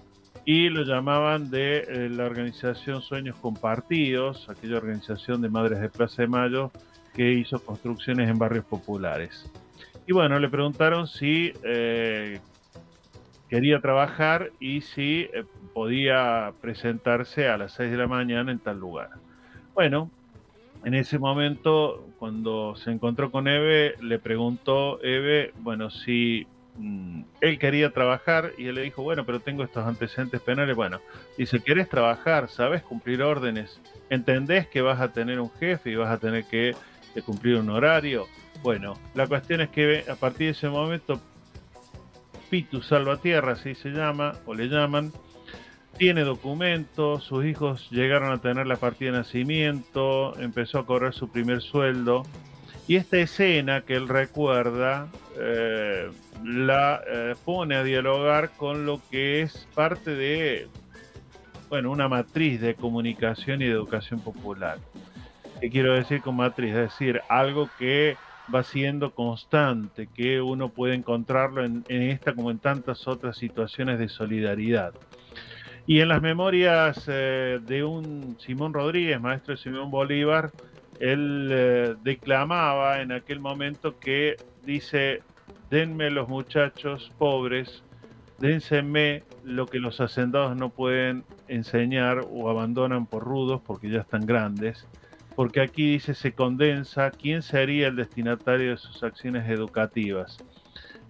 y lo llamaban de eh, la organización Sueños Compartidos, aquella organización de Madres de Plaza de Mayo que hizo construcciones en barrios populares. Y bueno, le preguntaron si eh, quería trabajar y si podía presentarse a las 6 de la mañana en tal lugar. Bueno, en ese momento, cuando se encontró con Eve, le preguntó Eve, bueno, si mm, él quería trabajar y él le dijo, bueno, pero tengo estos antecedentes penales. Bueno, dice, ¿quieres trabajar? ¿Sabes cumplir órdenes? ¿Entendés que vas a tener un jefe y vas a tener que, que cumplir un horario? Bueno, la cuestión es que a partir de ese momento, Pitu Salvatierra, así se llama, o le llaman, tiene documentos, sus hijos llegaron a tener la partida de nacimiento, empezó a correr su primer sueldo. Y esta escena que él recuerda eh, la eh, pone a dialogar con lo que es parte de, bueno, una matriz de comunicación y de educación popular. ¿Qué quiero decir con matriz? Es decir, algo que va siendo constante, que uno puede encontrarlo en esta como en tantas otras situaciones de solidaridad. Y en las memorias eh, de un Simón Rodríguez, maestro de Simón Bolívar, él eh, declamaba en aquel momento que dice, denme los muchachos pobres, dénseme lo que los hacendados no pueden enseñar o abandonan por rudos porque ya están grandes, porque aquí dice se condensa quién sería el destinatario de sus acciones educativas.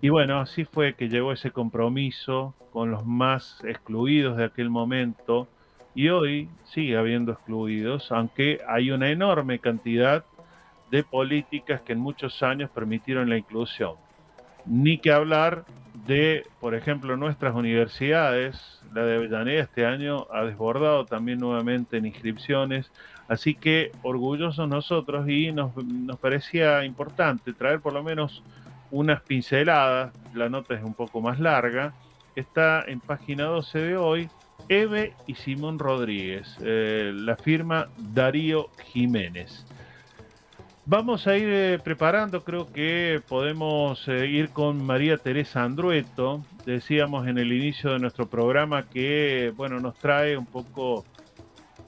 Y bueno, así fue que llegó ese compromiso con los más excluidos de aquel momento y hoy sigue habiendo excluidos, aunque hay una enorme cantidad de políticas que en muchos años permitieron la inclusión. Ni que hablar de, por ejemplo, nuestras universidades. La de Avellaneda este año ha desbordado también nuevamente en inscripciones. Así que orgullosos nosotros y nos, nos parecía importante traer por lo menos unas pinceladas, la nota es un poco más larga, está en página 12 de hoy, Eve y Simón Rodríguez, eh, la firma Darío Jiménez. Vamos a ir eh, preparando, creo que podemos eh, ir con María Teresa Andrueto. Decíamos en el inicio de nuestro programa que, bueno, nos trae un poco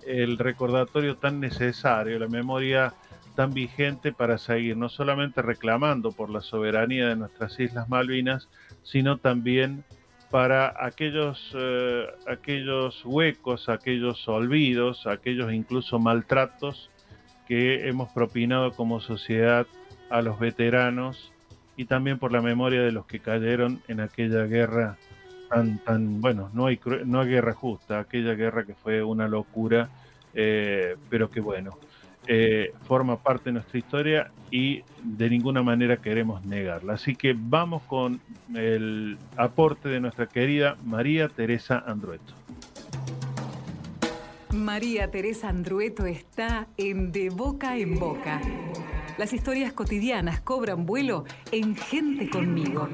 el recordatorio tan necesario, la memoria tan vigente para seguir no solamente reclamando por la soberanía de nuestras Islas Malvinas, sino también para aquellos, eh, aquellos huecos, aquellos olvidos, aquellos incluso maltratos que hemos propinado como sociedad a los veteranos y también por la memoria de los que cayeron en aquella guerra tan, tan bueno, no hay, no hay guerra justa, aquella guerra que fue una locura, eh, pero que bueno, eh, forma parte de nuestra historia y de ninguna manera queremos negarla. Así que vamos con el aporte de nuestra querida María Teresa Andrueto. María Teresa Andrueto está en De Boca en Boca. Las historias cotidianas cobran vuelo en Gente conmigo.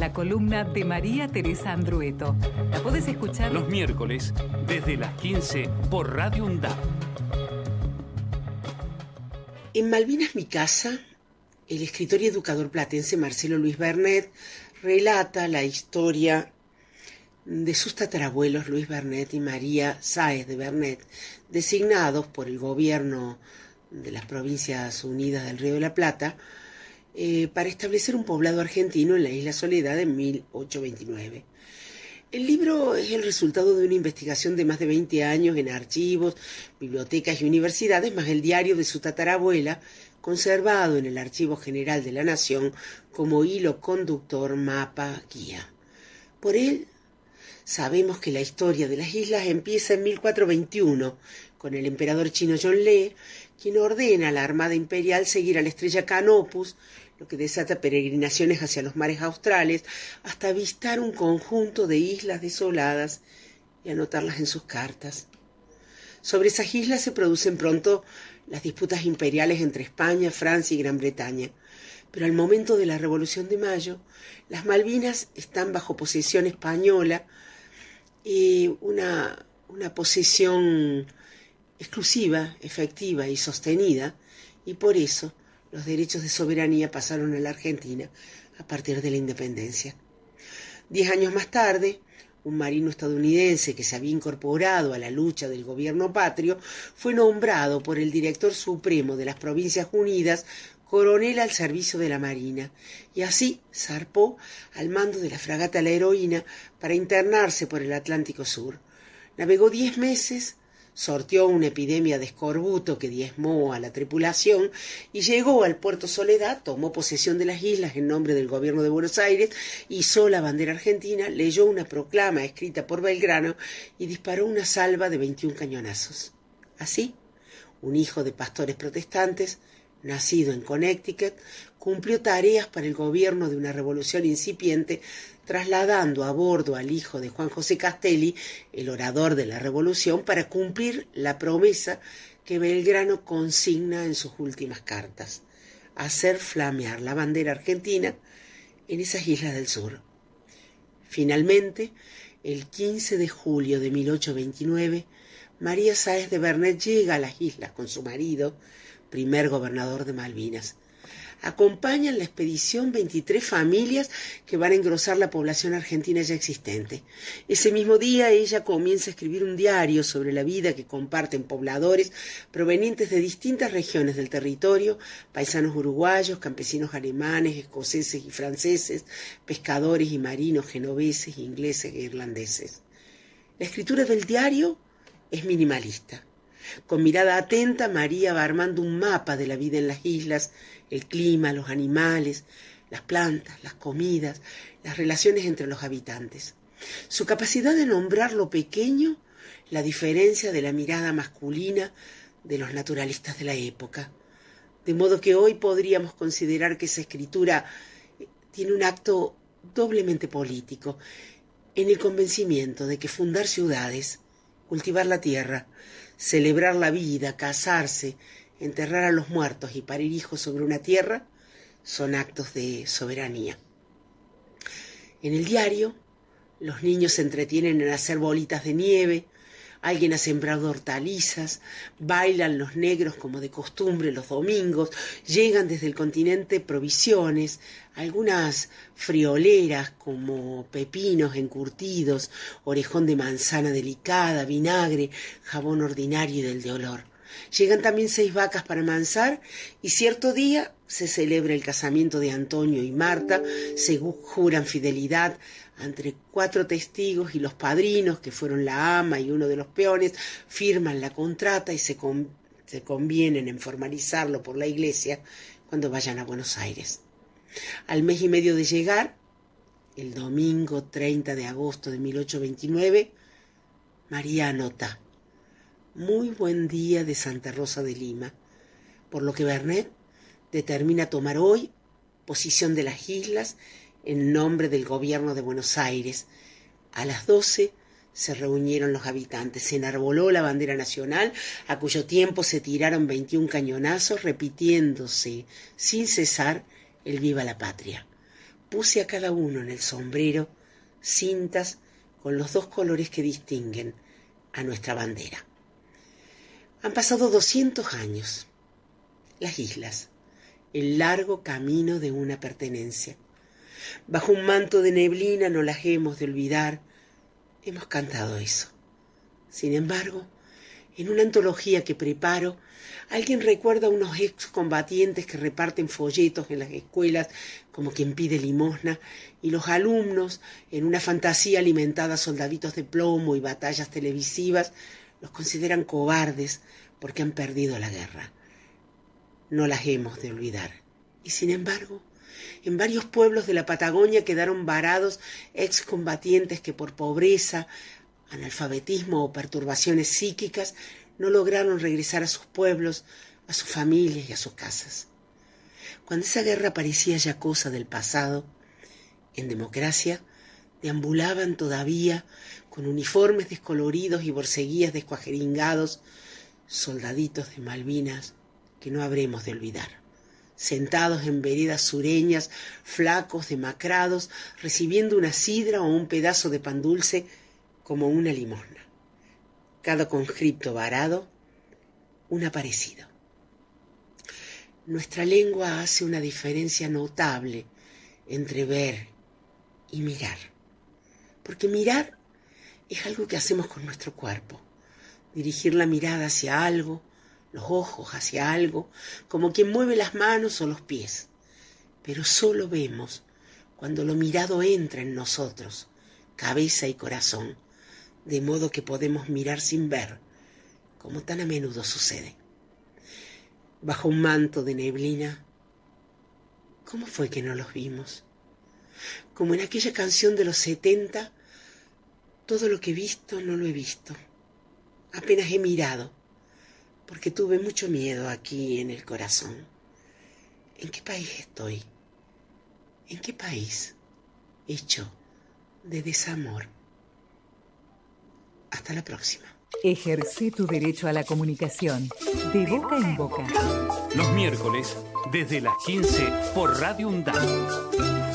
La columna de María Teresa Andrueto. La puedes escuchar los miércoles desde las 15 por Radio UNDAP. En Malvinas mi casa, el escritor y educador platense Marcelo Luis Bernet relata la historia de sus tatarabuelos Luis Bernet y María Sáez de Bernet, designados por el gobierno de las Provincias Unidas del Río de la Plata eh, para establecer un poblado argentino en la isla Soledad en 1829. El libro es el resultado de una investigación de más de 20 años en archivos, bibliotecas y universidades, más el diario de su tatarabuela, conservado en el Archivo General de la Nación como hilo conductor, mapa, guía. Por él Sabemos que la historia de las islas empieza en 1421, con el emperador chino John Le, quien ordena a la Armada Imperial seguir a la estrella Canopus, lo que desata peregrinaciones hacia los mares australes, hasta avistar un conjunto de islas desoladas y anotarlas en sus cartas. Sobre esas islas se producen pronto las disputas imperiales entre España, Francia y Gran Bretaña. Pero al momento de la Revolución de Mayo, las Malvinas están bajo posesión española y una, una posesión exclusiva, efectiva y sostenida, y por eso los derechos de soberanía pasaron a la Argentina a partir de la independencia. Diez años más tarde, un marino estadounidense que se había incorporado a la lucha del gobierno patrio, fue nombrado por el director supremo de las Provincias Unidas coronel al servicio de la Marina, y así zarpó al mando de la fragata La Heroína para internarse por el Atlántico Sur. Navegó diez meses, sortió una epidemia de escorbuto que diezmó a la tripulación y llegó al puerto Soledad, tomó posesión de las islas en nombre del gobierno de Buenos Aires, izó la bandera argentina, leyó una proclama escrita por Belgrano y disparó una salva de veintiún cañonazos. Así, un hijo de pastores protestantes nacido en Connecticut, cumplió tareas para el gobierno de una revolución incipiente, trasladando a bordo al hijo de Juan José Castelli, el orador de la revolución, para cumplir la promesa que Belgrano consigna en sus últimas cartas, hacer flamear la bandera argentina en esas islas del sur. Finalmente, el 15 de julio de 1829, María Sáez de Bernet llega a las islas con su marido, primer gobernador de Malvinas. Acompañan la expedición 23 familias que van a engrosar la población argentina ya existente. Ese mismo día ella comienza a escribir un diario sobre la vida que comparten pobladores provenientes de distintas regiones del territorio, paisanos uruguayos, campesinos alemanes, escoceses y franceses, pescadores y marinos genoveses, ingleses e irlandeses. La escritura del diario es minimalista con mirada atenta, María va armando un mapa de la vida en las islas, el clima, los animales, las plantas, las comidas, las relaciones entre los habitantes. Su capacidad de nombrar lo pequeño la diferencia de la mirada masculina de los naturalistas de la época. De modo que hoy podríamos considerar que esa escritura tiene un acto doblemente político, en el convencimiento de que fundar ciudades, cultivar la tierra, celebrar la vida, casarse, enterrar a los muertos y parir hijos sobre una tierra son actos de soberanía. En el diario, los niños se entretienen en hacer bolitas de nieve, alguien ha sembrado hortalizas, bailan los negros como de costumbre los domingos, llegan desde el continente provisiones, algunas frioleras como pepinos encurtidos, orejón de manzana delicada, vinagre, jabón ordinario y del de olor. Llegan también seis vacas para mansar y cierto día se celebra el casamiento de Antonio y Marta, se juran fidelidad entre cuatro testigos y los padrinos, que fueron la ama y uno de los peones, firman la contrata y se, se convienen en formalizarlo por la iglesia cuando vayan a Buenos Aires. Al mes y medio de llegar, el domingo 30 de agosto de 1829, María anota, muy buen día de Santa Rosa de Lima, por lo que Bernet determina tomar hoy posición de las islas en nombre del gobierno de Buenos Aires. A las 12 se reunieron los habitantes, se enarboló la bandera nacional, a cuyo tiempo se tiraron 21 cañonazos, repitiéndose sin cesar el viva la patria. Puse a cada uno en el sombrero cintas con los dos colores que distinguen a nuestra bandera. Han pasado 200 años. Las islas, el largo camino de una pertenencia. Bajo un manto de neblina no las hemos de olvidar. Hemos cantado eso. Sin embargo, en una antología que preparo, alguien recuerda a unos excombatientes que reparten folletos en las escuelas como quien pide limosna, y los alumnos, en una fantasía alimentada a soldaditos de plomo y batallas televisivas, los consideran cobardes porque han perdido la guerra. No las hemos de olvidar. Y sin embargo, en varios pueblos de la Patagonia quedaron varados excombatientes que por pobreza, analfabetismo o perturbaciones psíquicas no lograron regresar a sus pueblos, a sus familias y a sus casas. Cuando esa guerra parecía ya cosa del pasado, en democracia deambulaban todavía con uniformes descoloridos y borceguías descuajeringados, soldaditos de Malvinas que no habremos de olvidar sentados en veredas sureñas, flacos, demacrados, recibiendo una sidra o un pedazo de pan dulce como una limosna. Cada conscripto varado, un aparecido. Nuestra lengua hace una diferencia notable entre ver y mirar, porque mirar es algo que hacemos con nuestro cuerpo, dirigir la mirada hacia algo, los ojos hacia algo, como quien mueve las manos o los pies. Pero solo vemos cuando lo mirado entra en nosotros, cabeza y corazón, de modo que podemos mirar sin ver, como tan a menudo sucede. Bajo un manto de neblina, ¿cómo fue que no los vimos? Como en aquella canción de los setenta, todo lo que he visto no lo he visto, apenas he mirado porque tuve mucho miedo aquí en el corazón. ¿En qué país estoy? ¿En qué país? Hecho de desamor. Hasta la próxima. Ejerce tu derecho a la comunicación de boca en boca. Los miércoles, desde las 15 por Radio UNDAD.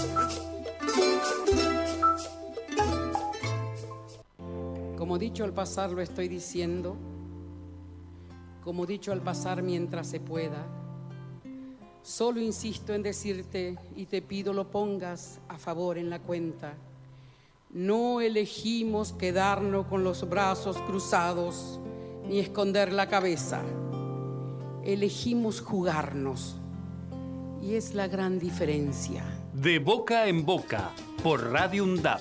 Como dicho al pasar lo estoy diciendo, como dicho al pasar mientras se pueda. Solo insisto en decirte y te pido lo pongas a favor en la cuenta. No elegimos quedarnos con los brazos cruzados ni esconder la cabeza. Elegimos jugarnos. Y es la gran diferencia. De boca en boca, por Radio UNDAP.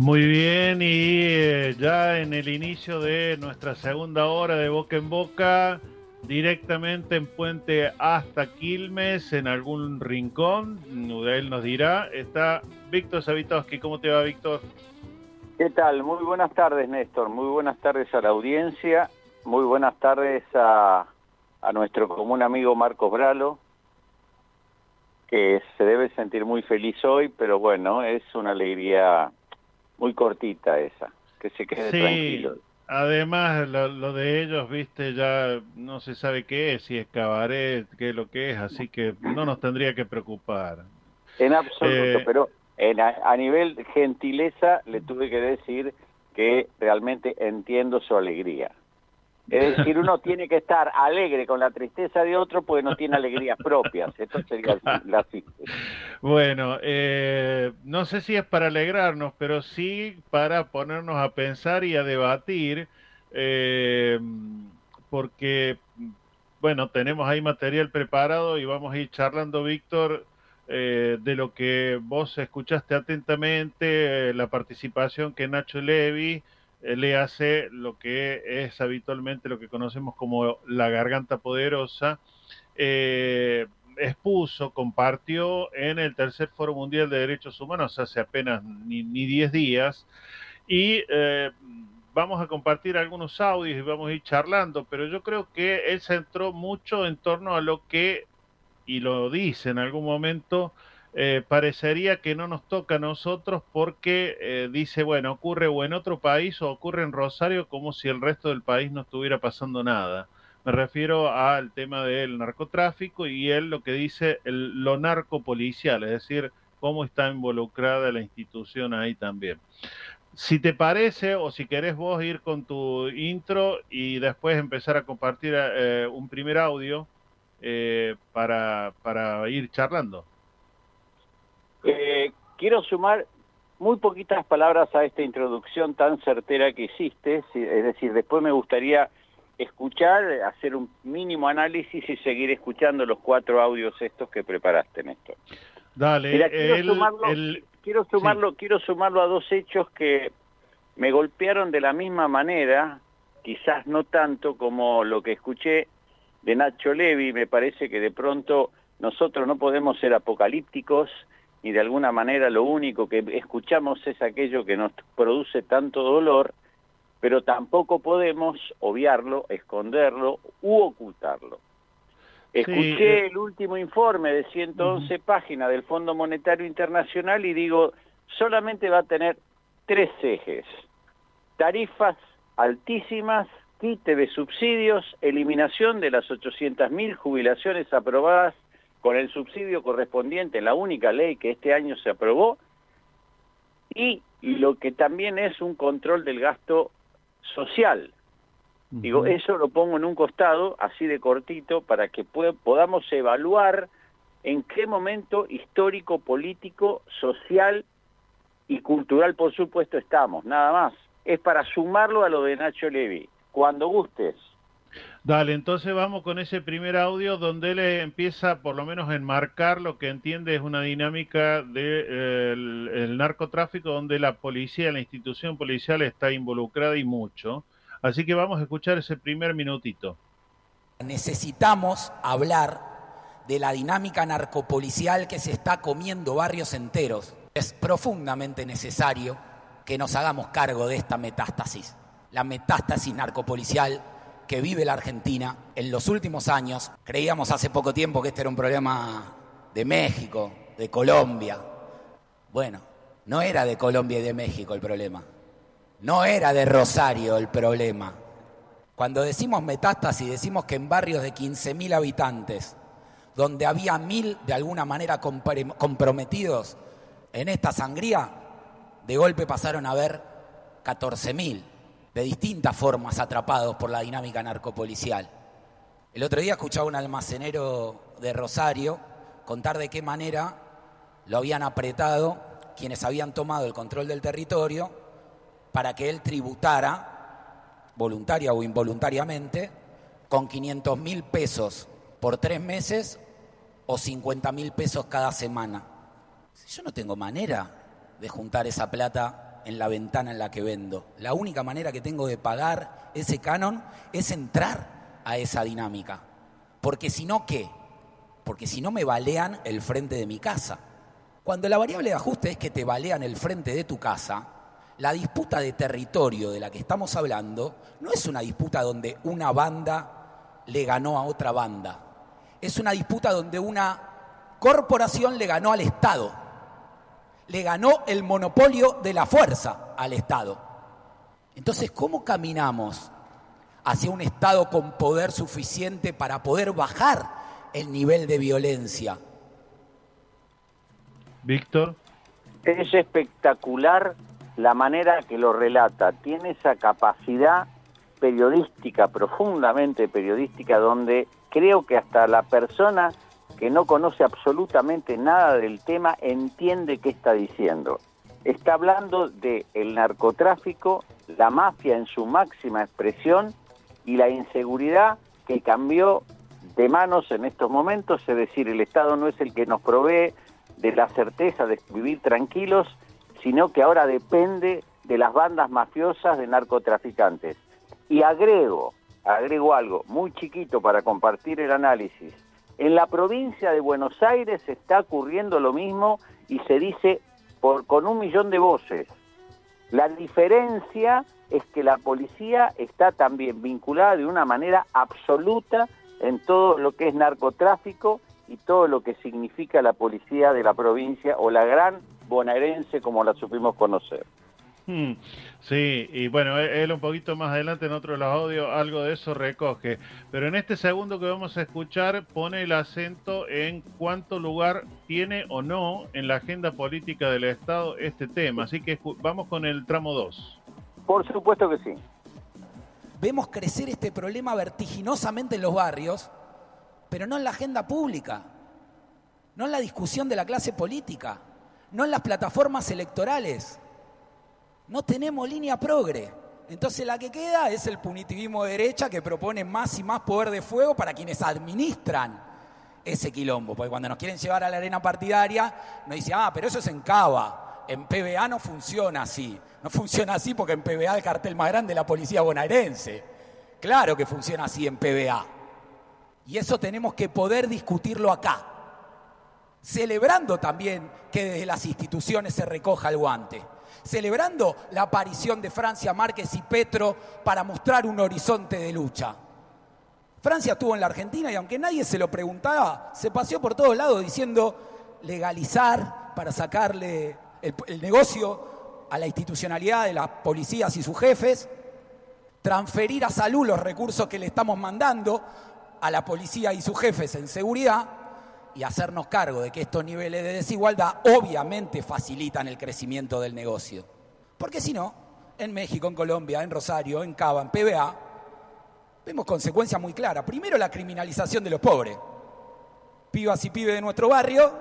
Muy bien, y eh, ya en el inicio de nuestra segunda hora de Boca en Boca, directamente en Puente hasta Quilmes, en algún rincón, Nudel nos dirá, está Víctor Savitoski. ¿Cómo te va, Víctor? ¿Qué tal? Muy buenas tardes, Néstor. Muy buenas tardes a la audiencia. Muy buenas tardes a, a nuestro común amigo Marcos Bralo, que se debe sentir muy feliz hoy, pero bueno, es una alegría muy cortita esa, que se quede tranquilo. Además, lo, de ellos, viste, ya no se sabe qué es, si es cabaret, qué es lo que es, así que no nos tendría que preocupar. En absoluto, eh, pero en a, nivel gentileza le tuve que decir que realmente entiendo su alegría. Es decir, uno tiene que estar alegre con la tristeza de otro porque no tiene alegrías propias. Esto sería la Bueno, eh, no sé si es para alegrarnos, pero sí para ponernos a pensar y a debatir, eh, porque, bueno, tenemos ahí material preparado y vamos a ir charlando, Víctor, eh, de lo que vos escuchaste atentamente, la participación que Nacho Levi le hace lo que es habitualmente lo que conocemos como la garganta poderosa. Eh, expuso, compartió en el tercer Foro Mundial de Derechos Humanos hace apenas ni 10 días y eh, vamos a compartir algunos audios y vamos a ir charlando, pero yo creo que él se entró mucho en torno a lo que, y lo dice en algún momento, eh, parecería que no nos toca a nosotros porque eh, dice, bueno, ocurre o en otro país o ocurre en Rosario como si el resto del país no estuviera pasando nada. Me refiero al tema del narcotráfico y él lo que dice el, lo narcopolicial, es decir, cómo está involucrada la institución ahí también. Si te parece o si querés vos ir con tu intro y después empezar a compartir eh, un primer audio eh, para, para, ir charlando. Eh, quiero sumar muy poquitas palabras a esta introducción tan certera que hiciste, es decir, después me gustaría escuchar, hacer un mínimo análisis y seguir escuchando los cuatro audios estos que preparaste, Néstor. Dale, quiero, sumarlo, quiero sumarlo, quiero sumarlo a dos hechos que me golpearon de la misma manera, quizás no tanto como lo que escuché de Nacho Levi, me parece que de pronto nosotros no podemos ser apocalípticos y de alguna manera lo único que escuchamos es aquello que nos produce tanto dolor pero tampoco podemos obviarlo, esconderlo u ocultarlo. Escuché eh, el último informe de 111 páginas del Fondo Monetario Internacional y digo, solamente va a tener tres ejes. Tarifas altísimas, quite de subsidios, eliminación de las 800.000 jubilaciones aprobadas con el subsidio correspondiente en la única ley que este año se aprobó, y lo que también es un control del gasto social. Digo, eso lo pongo en un costado, así de cortito, para que podamos evaluar en qué momento histórico, político, social y cultural, por supuesto, estamos, nada más. Es para sumarlo a lo de Nacho Levi. Cuando gustes. Dale, entonces vamos con ese primer audio donde él empieza por lo menos a enmarcar lo que entiende es una dinámica del de, el narcotráfico donde la policía, la institución policial está involucrada y mucho. Así que vamos a escuchar ese primer minutito. Necesitamos hablar de la dinámica narcopolicial que se está comiendo barrios enteros. Es profundamente necesario que nos hagamos cargo de esta metástasis. La metástasis narcopolicial que vive la Argentina en los últimos años. Creíamos hace poco tiempo que este era un problema de México, de Colombia. Bueno, no era de Colombia y de México el problema. No era de Rosario el problema. Cuando decimos metástasis, decimos que en barrios de 15.000 habitantes, donde había mil de alguna manera comprometidos en esta sangría, de golpe pasaron a ver 14.000 de distintas formas atrapados por la dinámica narcopolicial. El otro día escuchaba un almacenero de Rosario contar de qué manera lo habían apretado quienes habían tomado el control del territorio para que él tributara, voluntaria o involuntariamente, con 500 mil pesos por tres meses o 50 mil pesos cada semana. Yo no tengo manera de juntar esa plata en la ventana en la que vendo. La única manera que tengo de pagar ese canon es entrar a esa dinámica. Porque si no, ¿qué? Porque si no me balean el frente de mi casa. Cuando la variable de ajuste es que te balean el frente de tu casa, la disputa de territorio de la que estamos hablando no es una disputa donde una banda le ganó a otra banda. Es una disputa donde una corporación le ganó al Estado le ganó el monopolio de la fuerza al Estado. Entonces, ¿cómo caminamos hacia un Estado con poder suficiente para poder bajar el nivel de violencia? Víctor. Es espectacular la manera que lo relata. Tiene esa capacidad periodística, profundamente periodística, donde creo que hasta la persona que no conoce absolutamente nada del tema entiende qué está diciendo. Está hablando de el narcotráfico, la mafia en su máxima expresión y la inseguridad que cambió de manos en estos momentos, es decir, el Estado no es el que nos provee de la certeza de vivir tranquilos, sino que ahora depende de las bandas mafiosas de narcotraficantes. Y agrego, agrego algo muy chiquito para compartir el análisis. En la provincia de Buenos Aires está ocurriendo lo mismo y se dice con un millón de voces. La diferencia es que la policía está también vinculada de una manera absoluta en todo lo que es narcotráfico y todo lo que significa la policía de la provincia o la gran bonaerense como la supimos conocer. Hmm, sí, y bueno, e-, él un poquito más adelante en otro de los audios algo de eso recoge, pero en este segundo que vamos a escuchar pone el acento en cuánto lugar tiene o no en la agenda política del Estado este tema, así que vamos con el tramo 2. Por supuesto que sí. Vemos crecer este problema vertiginosamente en los barrios, pero no en la agenda pública, no en la discusión de la clase política, no en las plataformas electorales no tenemos línea progre. Entonces la que queda es el punitivismo de derecha que propone más y más poder de fuego para quienes administran ese quilombo. Porque cuando nos quieren llevar a la arena partidaria, nos dicen, ah, pero eso es en Cava. En PBA no funciona así. No funciona así porque en PBA el cartel más grande es la policía bonaerense. Claro que funciona así en PBA. Y eso tenemos que poder discutirlo acá. Celebrando también que desde las instituciones se recoja el guante celebrando la aparición de Francia Márquez y Petro para mostrar un horizonte de lucha. Francia estuvo en la Argentina y aunque nadie se lo preguntaba, se paseó por todos lados diciendo legalizar para sacarle el, negocio a la institucionalidad de las policías y sus jefes, transferir a salud los recursos que le estamos mandando a la policía y sus jefes en seguridad y hacernos cargo de que estos niveles de desigualdad obviamente facilitan el crecimiento del negocio. Porque si no, en México, en Colombia, en Rosario, en Cava, en PBA, vemos consecuencias muy claras. Primero, la criminalización de los pobres. Pibas y pibes de nuestro barrio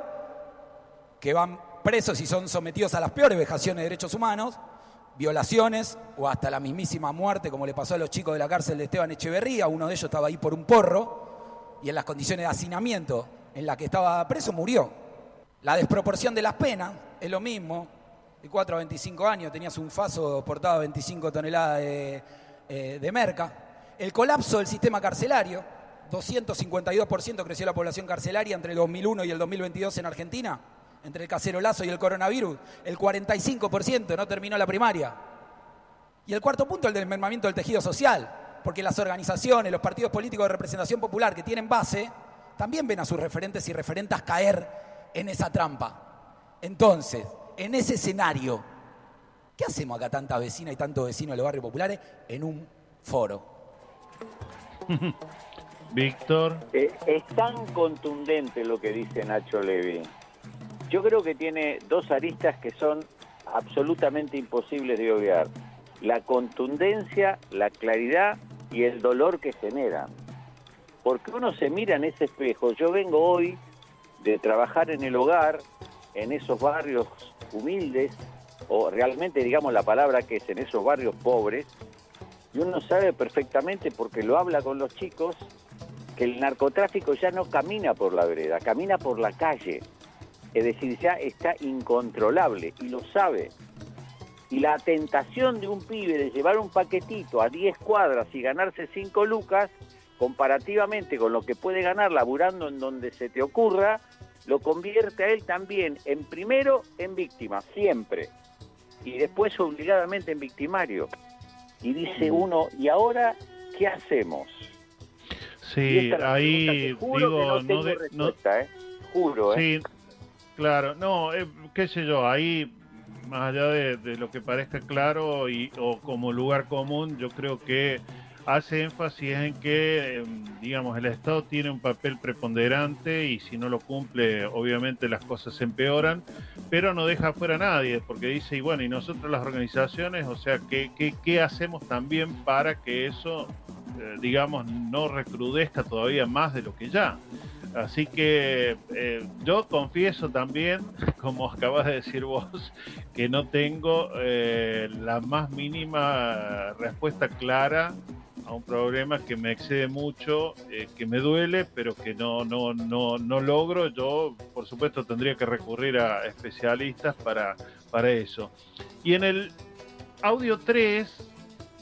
que van presos y son sometidos a las peores vejaciones de derechos humanos, violaciones o hasta la mismísima muerte, como le pasó a los chicos de la cárcel de Esteban Echeverría. Uno de ellos estaba ahí por un porro y en las condiciones de hacinamiento en la que estaba preso murió. La desproporción de las penas es lo mismo. De 4 a 25 años tenías un faso, portaba 25 toneladas de, eh, de merca. El colapso del sistema carcelario, 252% creció la población carcelaria entre el 2001 y el 2022 en Argentina, entre el cacerolazo y el coronavirus. El 45% no terminó la primaria. Y el cuarto punto, el desmermamiento del tejido social, porque las organizaciones, los partidos políticos de representación popular que tienen base, también ven a sus referentes y referentas caer en esa trampa. Entonces, en ese escenario, ¿qué hacemos acá tanta vecina y tanto vecino de los barrios populares en un foro? Víctor. Eh, es tan contundente lo que dice Nacho Levi. Yo creo que tiene dos aristas que son absolutamente imposibles de obviar. La contundencia, la claridad y el dolor que generan porque uno se mira en ese espejo. Yo vengo hoy de trabajar en el hogar, en esos barrios humildes, o realmente digamos la palabra que es en esos barrios pobres, y uno sabe perfectamente porque lo habla con los chicos, que el narcotráfico ya no camina por la vereda, camina por la calle. Es decir, ya está incontrolable y lo sabe. Y la tentación de un pibe de llevar un paquetito a 10 cuadras y ganarse 5 lucas comparativamente con lo que puede ganar laburando en donde se te ocurra, lo convierte a él también en primero en víctima, siempre, y después obligadamente en victimario. Y dice uno, ¿y ahora qué hacemos? Sí, ahí digo, no, de, ¿eh? Juro, ¿eh? Sí, claro, no, eh, qué sé yo, ahí más allá de, de, lo que parezca claro y, o como lugar común, yo creo que hace énfasis en que, em, digamos, el Estado tiene un papel preponderante y si no lo cumple, obviamente las cosas se empeoran, pero no deja fuera a nadie, porque dice, y bueno, y nosotros las organizaciones, o sea, ¿qué, qué, hacemos también para que eso, eh, digamos, no recrudezca todavía más de lo que ya? Así que eh, yo confieso también, como acabas de decir vos, que no tengo eh, la más mínima respuesta clara a un problema que me excede mucho, eh, que me duele, pero que no, no, no, no logro. Yo, por supuesto, tendría que recurrir a especialistas para, para eso. Y en el audio 3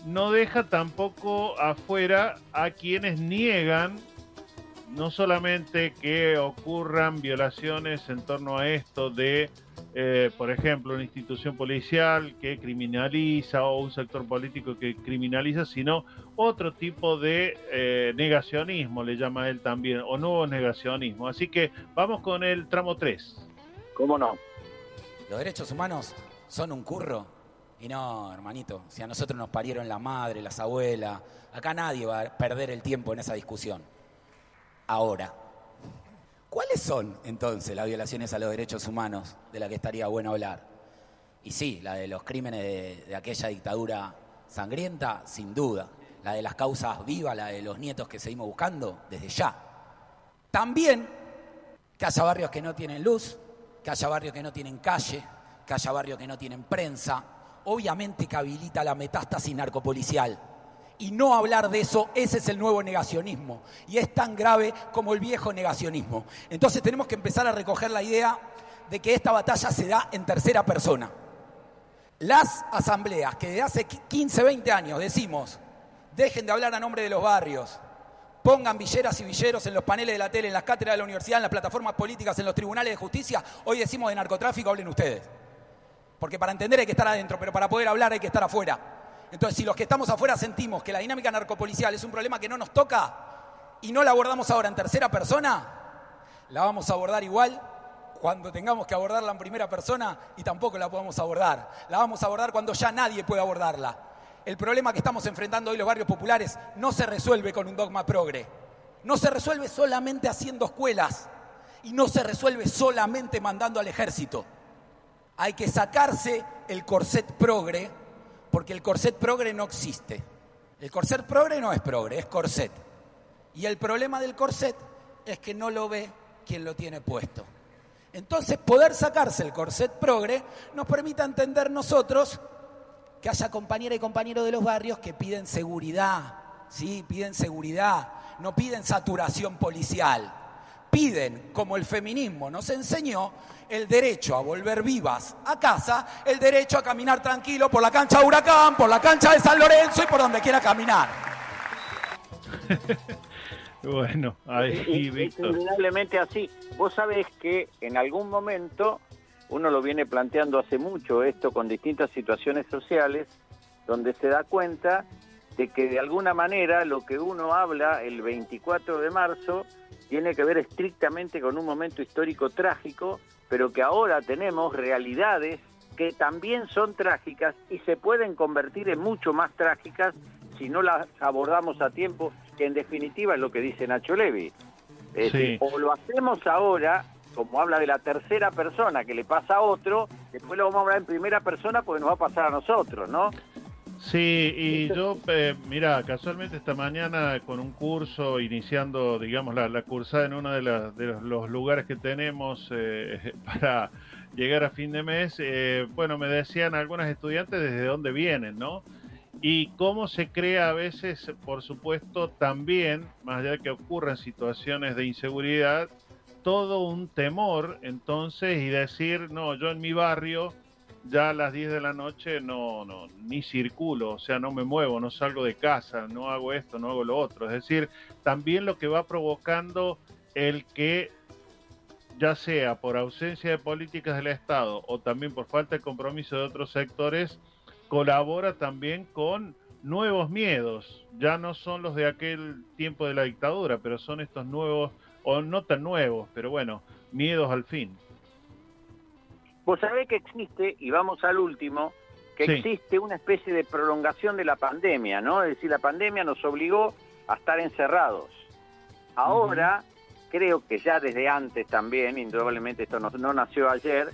no deja tampoco afuera a quienes niegan no solamente que ocurran violaciones en torno a esto de eh, por ejemplo, una institución policial que criminaliza o un sector político que criminaliza, sino otro tipo de eh, negacionismo, le llama él también, o nuevo negacionismo. Así que vamos con el tramo 3. ¿Cómo no? Los derechos humanos son un curro. Y no, hermanito, si a nosotros nos parieron la madre, las abuelas, acá nadie va a perder el tiempo en esa discusión. Ahora, ¿cuáles son entonces las violaciones a los derechos humanos de las que estaría bueno hablar? Y sí, la de los crímenes de, de aquella dictadura sangrienta, sin duda. La de las causas vivas, la de los nietos que seguimos buscando, desde ya. También que haya barrios que no tienen luz, que haya barrios que no tienen calle, que haya barrios que no tienen prensa, obviamente que habilita la metástasis narcopolicial. Y no hablar de eso, ese es el nuevo negacionismo. Y es tan grave como el viejo negacionismo. Entonces tenemos que empezar a recoger la idea de que esta batalla se da en tercera persona. Las asambleas que desde hace 15, 20 años decimos, dejen de hablar a nombre de los barrios, pongan villeras y villeros en los paneles de la tele, en las cátedras de la universidad, en las plataformas políticas, en los tribunales de justicia, hoy decimos de narcotráfico, hablen ustedes. Porque para entender hay que estar adentro, pero para poder hablar hay que estar afuera. Entonces, si los que estamos afuera sentimos que la dinámica narcopolicial es un problema que no nos toca y no la abordamos ahora en tercera persona, la vamos a abordar igual cuando tengamos que abordarla en primera persona y tampoco la podemos abordar. La vamos a abordar cuando ya nadie puede abordarla. El problema que estamos enfrentando hoy los barrios populares no se resuelve con un dogma progre. No se resuelve solamente haciendo escuelas y no se resuelve solamente mandando al ejército. Hay que sacarse el corset progre porque el corset progre no existe. El corset progre no es progre, es corset. Y el problema del corset es que no lo ve quien lo tiene puesto. Entonces, poder sacarse el corset progre nos permite entender nosotros que haya compañeras y compañeros de los barrios que piden seguridad, ¿sí? Piden seguridad, no piden saturación policial. Piden, como el feminismo nos enseñó, el derecho a volver vivas a casa, el derecho a caminar tranquilo por la cancha de Huracán, por la cancha de San Lorenzo y por donde quiera caminar. bueno, ahí, Víctor. Indudablemente así. Vos sabés que en algún momento, uno lo viene planteando hace mucho esto con distintas situaciones sociales, donde se da cuenta de que de alguna manera lo que uno habla el 24 de marzo tiene que ver estrictamente con un momento histórico trágico, pero que ahora tenemos realidades que también son trágicas y se pueden convertir en mucho más trágicas si no las abordamos a tiempo, que en definitiva es lo que dice Nacho Levi. Es decir, o lo hacemos ahora, como habla de la tercera persona que le pasa a otro, después lo vamos a hablar en primera persona porque nos va a pasar a nosotros, ¿no? Sí, y yo, eh, mira, casualmente esta mañana con un curso, iniciando, digamos, la, la cursada en uno de, la- de los, los lugares que tenemos eh, para llegar a fin de mes, eh, bueno, me decían algunas estudiantes desde dónde vienen, ¿no? Y cómo se crea a veces, por supuesto, también, más allá de que ocurran situaciones de inseguridad, todo un temor, entonces, y decir, no, yo en mi barrio ya a las 10 de la noche no, no, ni circulo, o sea, no me muevo, no salgo de casa, no hago esto, no hago lo otro. Es decir, también lo que va provocando el que, ya sea por ausencia de políticas del Estado o también por falta de compromiso de otros sectores, colabora también con nuevos miedos. Ya no son los de aquel tiempo de la dictadura, pero son estos nuevos, o no tan nuevos, pero bueno, miedos al fin. Vos sabés que existe, y vamos al último, que Sí. existe una especie de prolongación de la pandemia, ¿no? Es decir, la pandemia nos obligó a estar encerrados. Ahora, creo que ya desde antes también, indudablemente esto no, no nació ayer,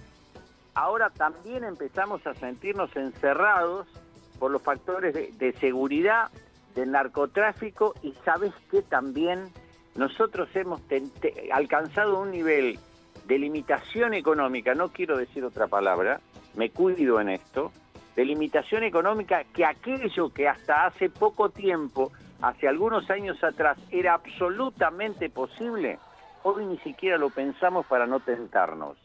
ahora también empezamos a sentirnos encerrados por los factores de, de seguridad, del narcotráfico y sabes que también nosotros hemos alcanzado un nivel de limitación económica, no quiero decir otra palabra, me cuido en esto, de limitación económica que aquello que hasta hace poco tiempo, hace algunos años atrás, era absolutamente posible, hoy ni siquiera lo pensamos para no tentarnos.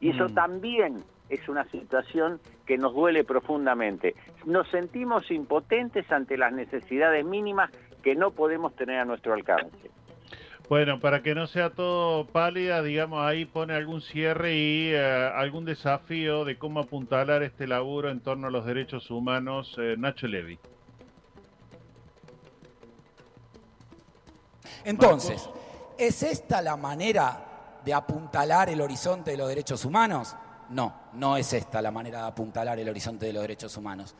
Y eso Mm. también es una situación que nos duele profundamente. Nos sentimos impotentes ante las necesidades mínimas que no podemos tener a nuestro alcance. Bueno, para que no sea todo pálida, digamos, ahí pone algún cierre y eh, algún desafío de cómo apuntalar este laburo en torno a los derechos humanos, eh, Nacho Levi. Entonces, ¿es esta la manera de apuntalar el horizonte de los derechos humanos? No, no es esta la manera de apuntalar el horizonte de los derechos humanos.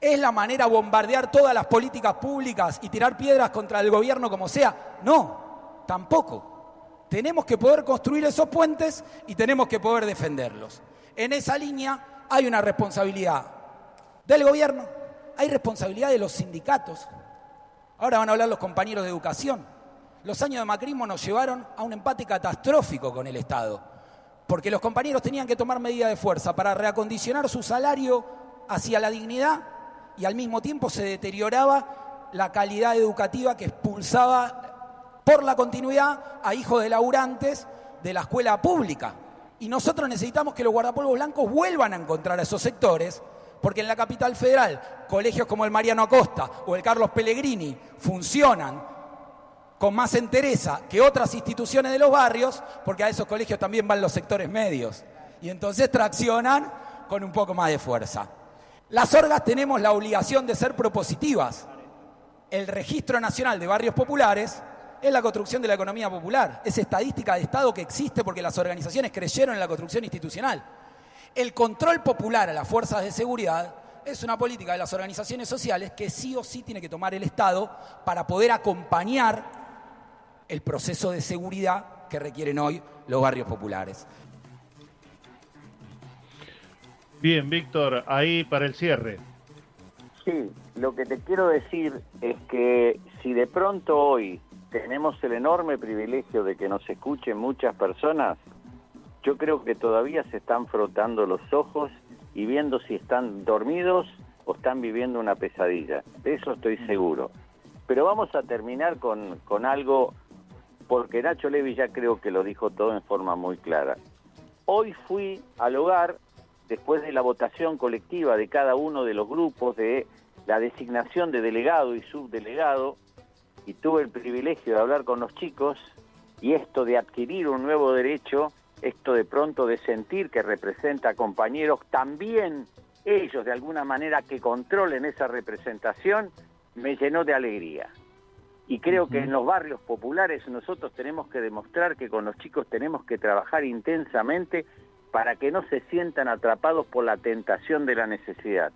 ¿Es la manera de bombardear todas las políticas públicas y tirar piedras contra el gobierno como sea? No, tampoco. Tenemos que poder construir esos puentes y tenemos que poder defenderlos. En esa línea hay una responsabilidad del gobierno, hay responsabilidad de los sindicatos. Ahora van a hablar los compañeros de educación. Los años de macrismo nos llevaron a un empate catastrófico con el Estado, porque los compañeros tenían que tomar medidas de fuerza para reacondicionar su salario hacia la dignidad y al mismo tiempo se deterioraba la calidad educativa que expulsaba por la continuidad a hijos de laburantes de la escuela pública. Y nosotros necesitamos que los guardapolvos blancos vuelvan a encontrar a esos sectores, porque en la capital federal, colegios como el Mariano Acosta o el Carlos Pellegrini funcionan con más entereza que otras instituciones de los barrios, porque a esos colegios también van los sectores medios. Y entonces traccionan con un poco más de fuerza. Las orgas tenemos la obligación de ser propositivas. El Registro Nacional de Barrios Populares es la construcción de la economía popular, es estadística de Estado que existe porque las organizaciones creyeron en la construcción institucional. El control popular a las fuerzas de seguridad es una política de las organizaciones sociales que sí o sí tiene que tomar el Estado para poder acompañar el proceso de seguridad que requieren hoy los barrios populares. Bien, Víctor, ahí para el cierre. Sí, lo que te quiero decir es que si de pronto hoy tenemos el enorme privilegio de que nos escuchen muchas personas, yo creo que todavía se están frotando los ojos y viendo si están dormidos o están viviendo una pesadilla. De eso estoy seguro. Pero vamos a terminar con, con algo porque Nacho Levi ya creo que lo dijo todo en forma muy clara. Hoy fui al hogar, después de la votación colectiva de cada uno de los grupos, de la designación de delegado y subdelegado, y tuve el privilegio de hablar con los chicos, y esto de adquirir un nuevo derecho, esto de pronto de sentir que representa a compañeros, también ellos de alguna manera que controlen esa representación, me llenó de alegría. Y creo que en los barrios populares nosotros tenemos que demostrar que con los chicos tenemos que trabajar intensamente para que no se sientan atrapados por la tentación de la necesidad.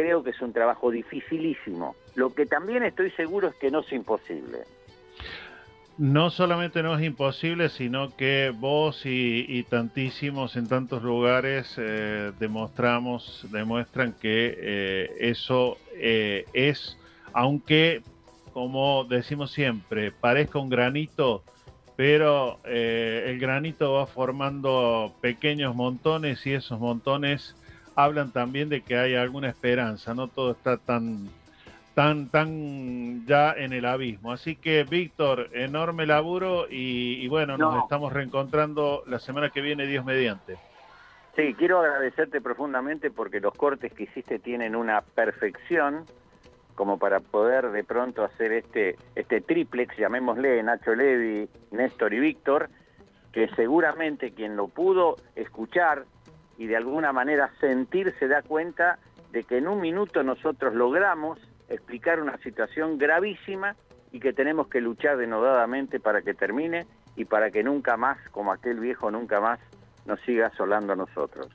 Creo que es un trabajo dificilísimo. Lo que también estoy seguro es que no es imposible. No solamente no es imposible, sino que vos y, tantísimos en tantos lugares eh, demostramos, demuestran que eh, eso eh, es, aunque como decimos siempre, parezca un granito, pero el granito va formando pequeños montones y esos montones hablan también de que hay alguna esperanza, no todo está tan tan tan ya en el abismo. Así que Víctor, enorme laburo y, bueno, nos estamos reencontrando la semana que viene, Dios mediante. Sí, quiero agradecerte profundamente porque los cortes que hiciste tienen una perfección como para poder de pronto hacer este, este triplex, llamémosle Nacho Levi, Néstor y Víctor, que seguramente quien lo pudo escuchar y de alguna manera sentir se da cuenta de que en un minuto nosotros logramos explicar una situación gravísima y que tenemos que luchar denodadamente para que termine y para que nunca más, como aquel viejo nunca más, nos siga asolando a nosotros.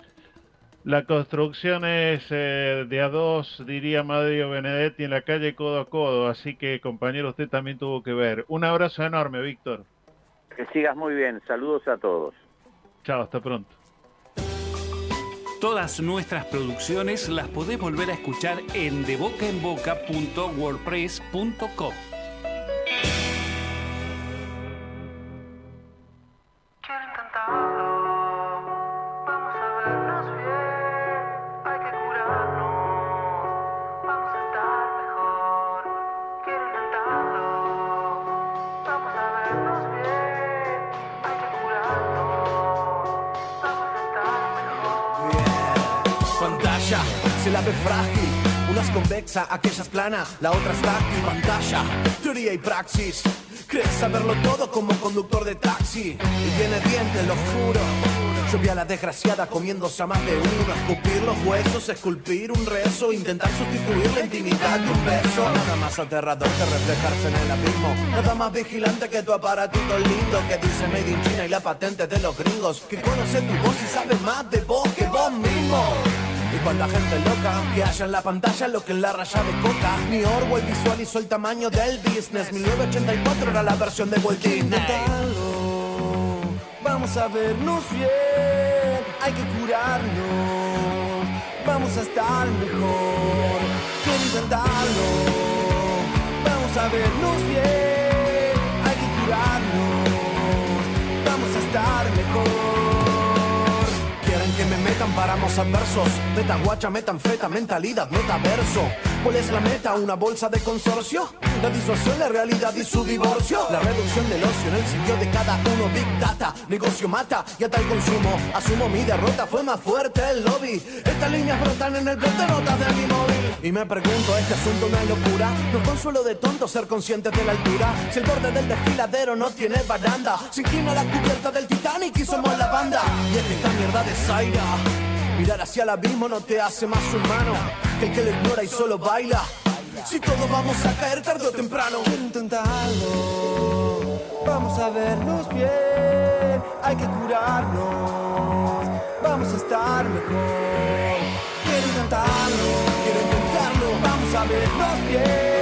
La construcción es eh, de a dos, diría Mario Benedetti, en la calle codo a codo, así que compañero, usted también tuvo que ver. Un abrazo enorme, Víctor. Que sigas muy bien, saludos a todos. Chao, hasta pronto. Todas nuestras producciones las podés volver a escuchar en debocaenboca.wordpress.com. convexa, aquella es plana, la otra está en pantalla. Teoría y praxis Crees saberlo todo como conductor de taxi. Y tiene dientes, lo juro. Yo vi a la desgraciada comiéndose a más de uno. Escupir los huesos, esculpir un rezo. Intentar sustituir la intimidad de un beso. Nada más aterrador que reflejarse en el abismo. Nada más vigilante que tu aparatito lindo. Que dice Made y la patente de los gringos. Que conoce tu voz y sabe más de vos que vos mismo. Y cuánta gente loca que haya en la pantalla lo que en la raya de coca. Mi Orwell visualizó el tamaño del business. 1984 era la versión de Walt Disney. Vamos a vernos bien, hay que curarnos. Vamos a estar mejor, quiero intentarlo. Vamos a vernos bien, hay que curarnos. Que me metan paramos adversos. Meta guacha, mentalidad, metaverso. ¿Cuál es la meta? ¿Una bolsa de consorcio? La disociación, la realidad y su divorcio. La reducción del ocio en el sitio de cada uno. Big data, negocio mata y ata el consumo. Asumo mi derrota, fue más fuerte el lobby. Estas líneas brotan en el blog de notas de mi móvil. Y me pregunto, ¿este asunto una locura? No consuelo de tonto ser conscientes de la altura. Si el borde del desfiladero no tiene baranda. Se inclina la cubierta del Titanic y somos la banda. Y es que esta mierda de Zaira. Mirar hacia el abismo no te hace más humano que el que lo ignora y solo baila. Si todos vamos a caer tarde o temprano. Quiero intentarlo. Vamos a vernos bien. Hay que curarnos. Vamos a estar mejor. Quiero intentarlo. Quiero intentarlo. Vamos a vernos bien.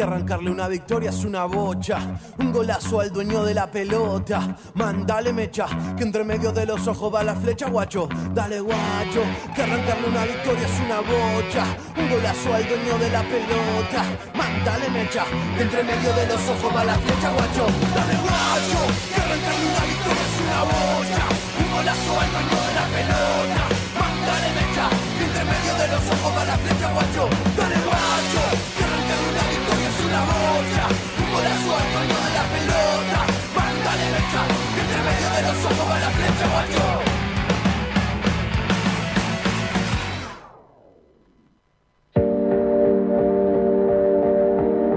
Que arrancarle una victoria es una bocha. Un golazo al dueño de la pelota. Mándale mecha, que entre medio de los ojos va la flecha, guacho. Dale, guacho, que arrancarle una victoria es una bocha. Un golazo al dueño de la pelota. Mándale mecha, que entre medio de los ojos va la flecha, guacho. Dale, guacho, que arrancarle una victoria es una bocha. Un golazo al dueño de la pelota. Mándale mecha, que entre medio de los ojos va la flecha, guacho,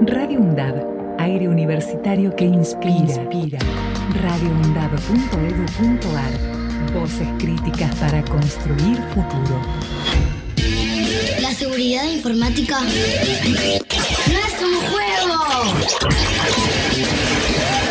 Radio UNDAB, aire universitario que inspira. inspira. radioundab.edu.ar Voces críticas para construir futuro. La seguridad informática no es un juego.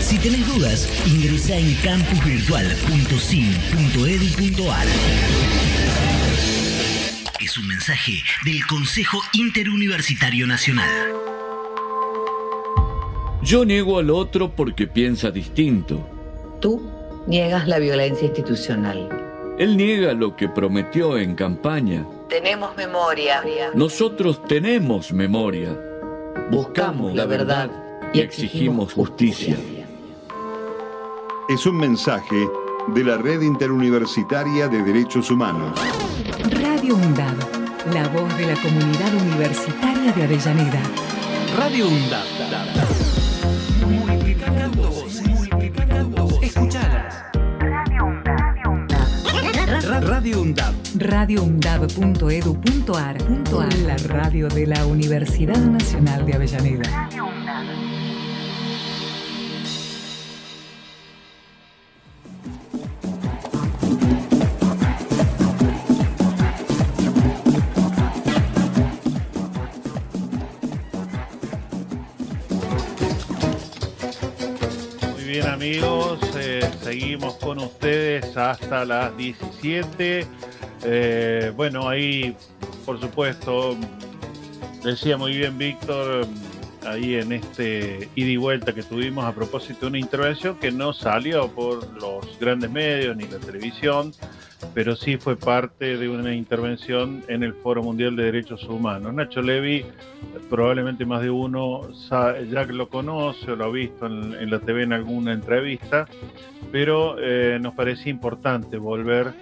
Si tenés dudas, ingresa en campusvirtual.sim.edu.ar. Es un mensaje del Consejo Interuniversitario Nacional. Yo niego al otro porque piensa distinto. Tú niegas la violencia institucional. Él niega lo que prometió en campaña. Tenemos memoria. Nosotros tenemos memoria. Buscamos la verdad y exigimos justicia. Es un mensaje de la Red Interuniversitaria de Derechos Humanos. Radio UNDAB, la voz de la comunidad universitaria de Avellaneda. Radio UNDAB. Multiplicando voces, multiplicando voces. Escuchalas. Radio UNDAB. radioundab.edu.ar La radio de la Universidad Nacional de Avellaneda. Ustedes hasta las 17. Eh, bueno, ahí por supuesto, decía muy bien Víctor, ahí en este ida y vuelta que tuvimos a propósito de una intervención que no salió por los grandes medios ni la televisión, pero sí fue parte de una intervención en el Foro Mundial de Derechos Humanos. Nacho Levi, probablemente más de uno ya lo conoce o lo ha visto en, la TV en alguna entrevista, pero eh, nos parecía importante volver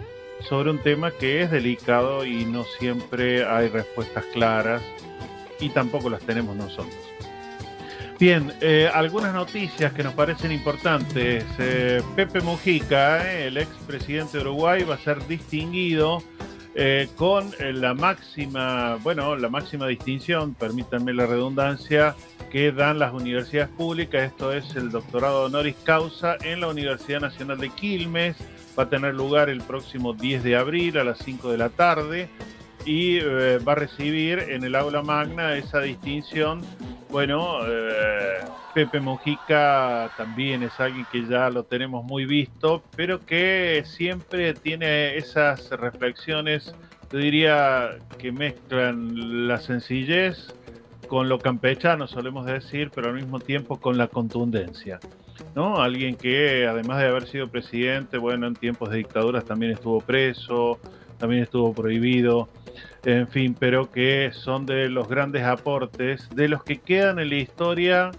sobre un tema que es delicado y no siempre hay respuestas claras y tampoco las tenemos nosotros. Bien, eh, algunas noticias que nos parecen importantes. Eh, Pepe Mujica, eh, el expresidente de Uruguay, va a ser distinguido con la máxima, bueno, la máxima distinción, permítanme la redundancia, que dan las universidades públicas. Esto es el doctorado honoris causa en la Universidad Nacional de Quilmes. Va a tener lugar el próximo 10 de abril a las 5 de la tarde y va a recibir en el aula magna esa distinción bueno, eh, Pepe Mujica también es alguien que ya lo tenemos muy visto, pero que siempre tiene esas reflexiones, yo diría, que mezclan la sencillez con lo campechano, solemos decir, pero al mismo tiempo con la contundencia. ¿no? Alguien que, además de haber sido presidente, bueno, en tiempos de dictaduras también estuvo preso, también estuvo prohibido en fin, pero que son de los grandes aportes, de los que quedan en la historia,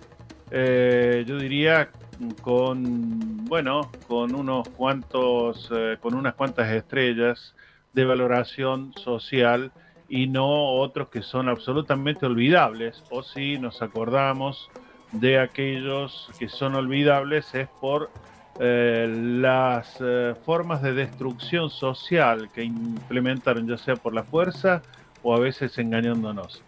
eh, yo diría con, bueno, con unos cuantos, eh, con unas cuantas estrellas de valoración social y no otros que son absolutamente olvidables, o si nos acordamos de aquellos que son olvidables es por eh, las eh, formas de destrucción social que implementaron, ya sea por la fuerza o a veces engañándonos.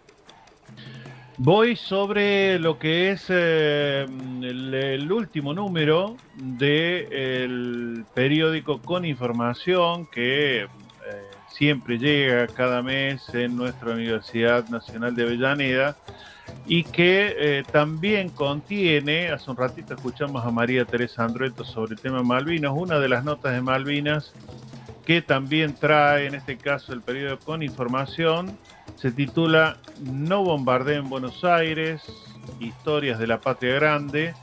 Voy sobre lo que es eh, el, último número del periódico con información que siempre llega cada mes en nuestra Universidad Nacional de Avellaneda y que eh, también contiene, hace un ratito escuchamos a María Teresa Andrueto sobre el tema Malvinas, una de las notas de Malvinas que también trae, en este caso, el periodo con información, se titula No bombardeo en Buenos Aires, historias de la patria grande,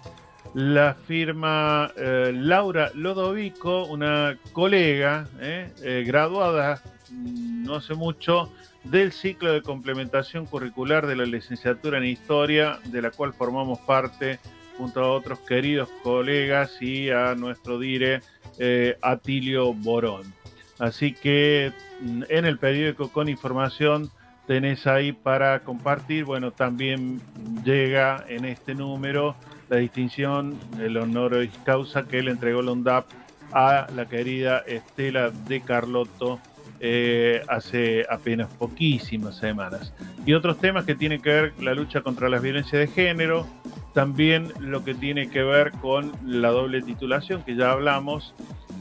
la firma eh, Laura Lodovico, una colega eh, graduada mm, no hace mucho del ciclo de complementación curricular de la licenciatura en Historia, de la cual formamos parte junto a otros queridos colegas y a nuestro dire eh, Atilio Borón. Así que mm, en el periódico con información tenés ahí para compartir. Bueno, también llega en este número la distinción, el honor y causa que le entregó la UNDAP a la querida Estela de Carlotto eh, hace apenas poquísimas semanas. Y otros temas que tienen que ver la lucha contra las violencias de género, también lo que tiene que ver con la doble titulación que ya hablamos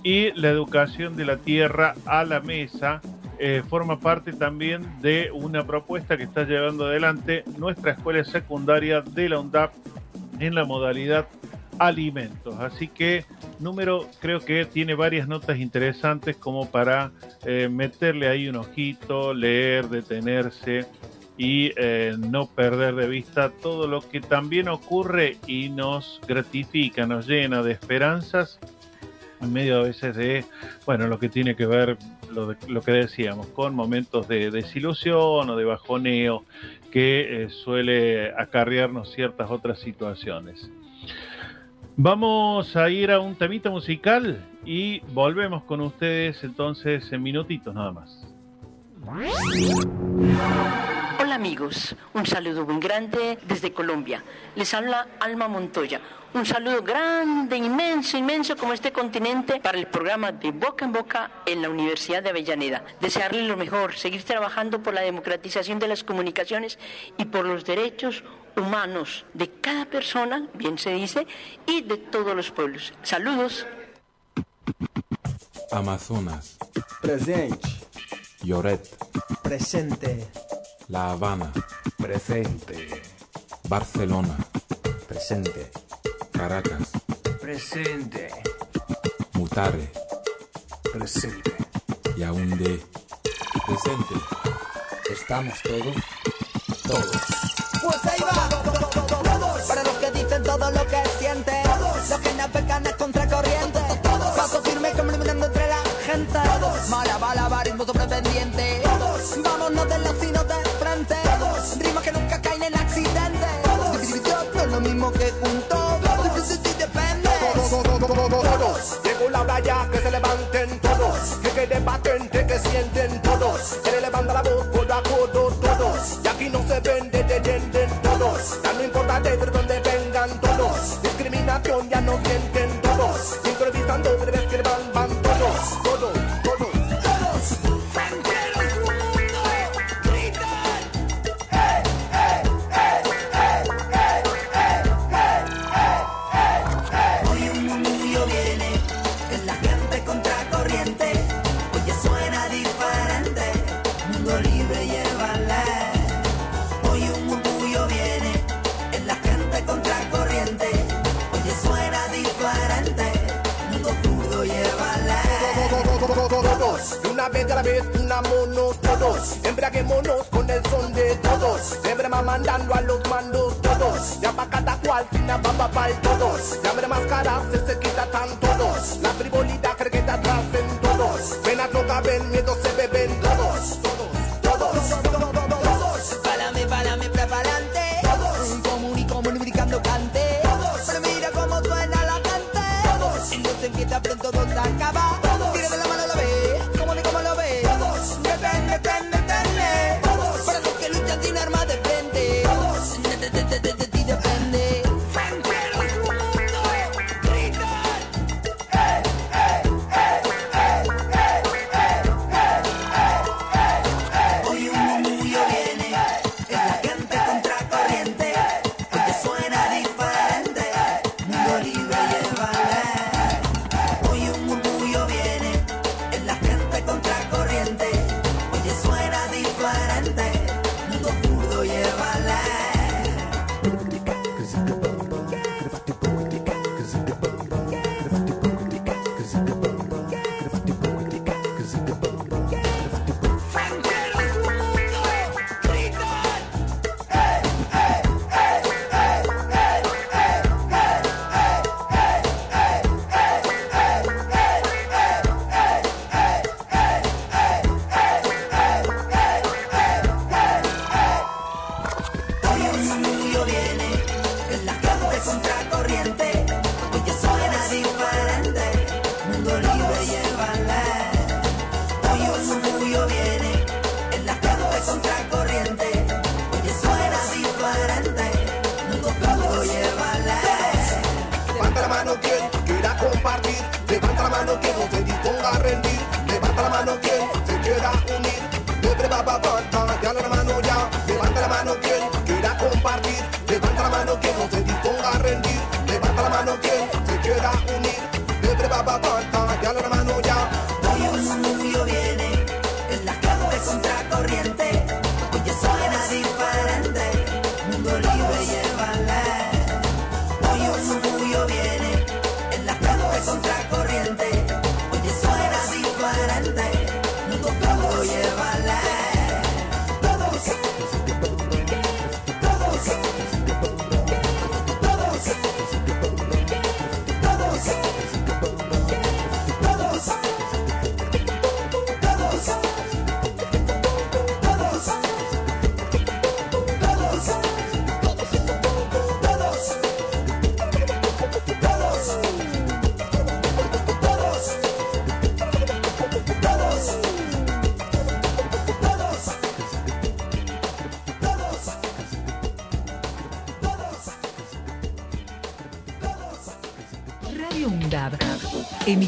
y la educación de la tierra a la mesa. Eh, forma parte también de una propuesta que está llevando adelante nuestra escuela secundaria de la UNDAP en la modalidad alimentos. Así que número creo que tiene varias notas interesantes como para eh, meterle ahí un ojito, leer, detenerse y eh, no perder de vista todo lo que también ocurre y nos gratifica, nos llena de esperanzas en medio a veces de, bueno, lo que tiene que ver, lo, lo que decíamos, con momentos de desilusión o de bajoneo que eh, suele acarrearnos ciertas otras situaciones. Vamos a ir a un temita musical y volvemos con ustedes entonces en minutitos nada más. Hola amigos, un saludo muy grande desde Colombia. Les habla Alma Montoya. Un saludo grande, inmenso, inmenso como este continente para el programa de Boca en Boca en la Universidad de Avellaneda. Desearle lo mejor, seguir trabajando por la democratización de las comunicaciones y por los derechos humanos de cada persona, bien se dice, y de todos los pueblos. Saludos. Amazonas. Presente. Lloret. Presente. La Habana. Presente. Barcelona. Presente. Caracas. Presente. Mutare. Presente. Yaoundé. Presente. Estamos todos. Todos. Pues ahí va. Todos. Para los que dicen todo lo que sienten. Todos. Los que navegan a contracorriente. Todos. Paso firme caminando entre la gente. Todos. Mala malabarismo sobrependiente. Todos. Vámonos de los sinos de frente. Todos. Rimas que nunca caen en accidente. Todos. No es lo mismo que juntos. Depende. Todos, llegó la hora que se levanten todos, que quede patente que sienten todos, que le levanta la voz codo a codo y aquí no se vende, te venden todos, ya no importa de dónde vengan todos, discriminación ya no sienten todos, improvisando que van, van todos, a la vez unámonos todos, embriaguémonos con el son de todos, Debrema mandando a los mandos todos, ya pa' cada cual tiene pa' pa' todos, ya más caras se, se quitan todos, la frivolidad cree que está atrás en todos, ven a droga, ven miedo se beben todos,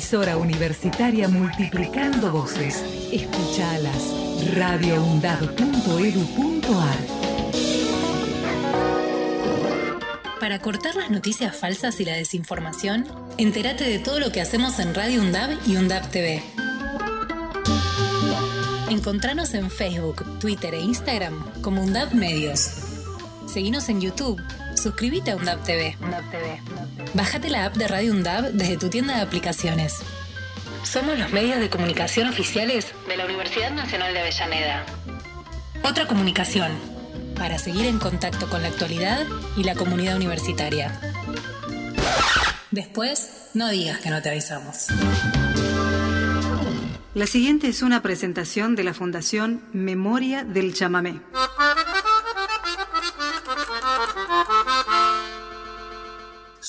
emisora universitaria multiplicando voces. Escuchalas. radioundab.edu.ar Para cortar las noticias falsas y la desinformación, entérate de todo lo que hacemos en Radio UNDAB y UNDAB TV. Encontranos en Facebook, Twitter e Instagram como UNDAB Medios. Seguinos en YouTube, suscríbete a UNDAB TV. Bájate la app de Radio UNDAB desde tu tienda de aplicaciones. Somos los medios de comunicación oficiales de la Universidad Nacional de Avellaneda. Otra comunicación, para seguir en contacto con la actualidad y la comunidad universitaria. Después, no digas que no te avisamos. La siguiente es una presentación de la Fundación Memoria del Chamamé.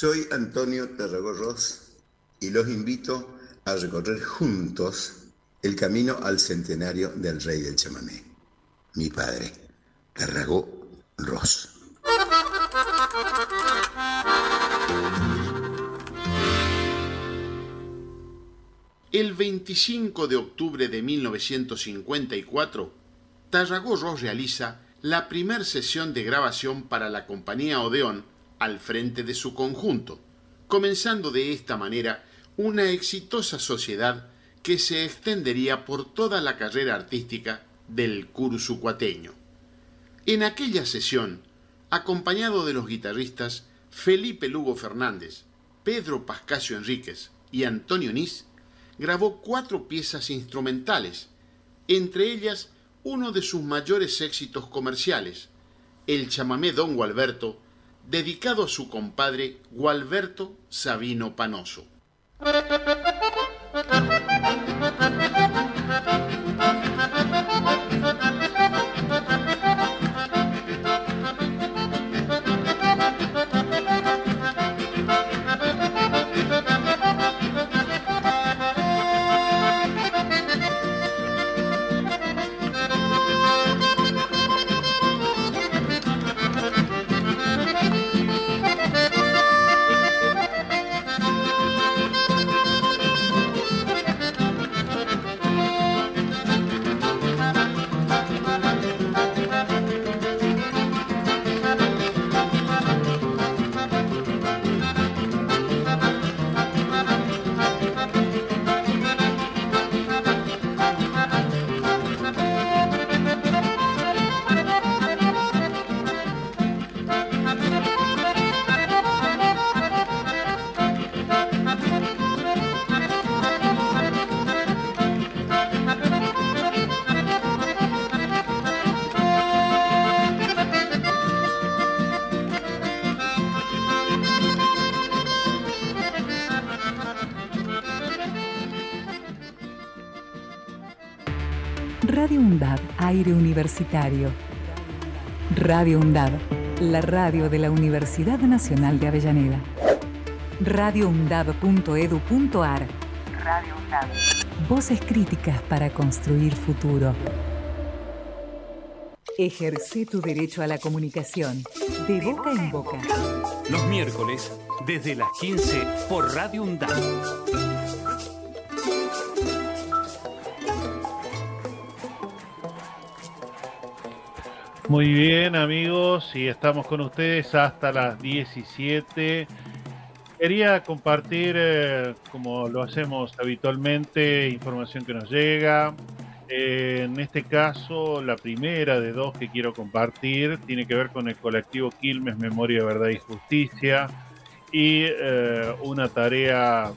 Soy Antonio Tarragorros y los invito a recorrer juntos el camino al centenario del rey del chamamé, mi padre, Tarragó Ross. El 25 de octubre de 1954, Tarragó Ross realiza la primera sesión de grabación para la compañía Odeón al frente de su conjunto, comenzando de esta manera una exitosa sociedad que se extendería por toda la carrera artística del cursucuateño. En aquella sesión, acompañado de los guitarristas Felipe Lugo Fernández, Pedro Pascasio Enríquez y Antonio Nis, grabó cuatro piezas instrumentales, entre ellas uno de sus mayores éxitos comerciales, el chamamé Don Gualberto, dedicado a su compadre Gualberto Sabino Panoso. Aire universitario. Radio UNDAB, la radio de la Universidad Nacional de Avellaneda. radioundab.edu.ar Radio UNDAB. Voces críticas para construir futuro. Ejerce tu derecho a la comunicación, de boca en boca. Los miércoles, desde las 15, por Radio UNDAB. Muy bien amigos, y estamos con ustedes hasta las 17. Quería compartir, eh, como lo hacemos habitualmente, información que nos llega. Eh, en este caso, la primera de dos que quiero compartir tiene que ver con el colectivo Quilmes Memoria, Verdad y Justicia y eh, una tarea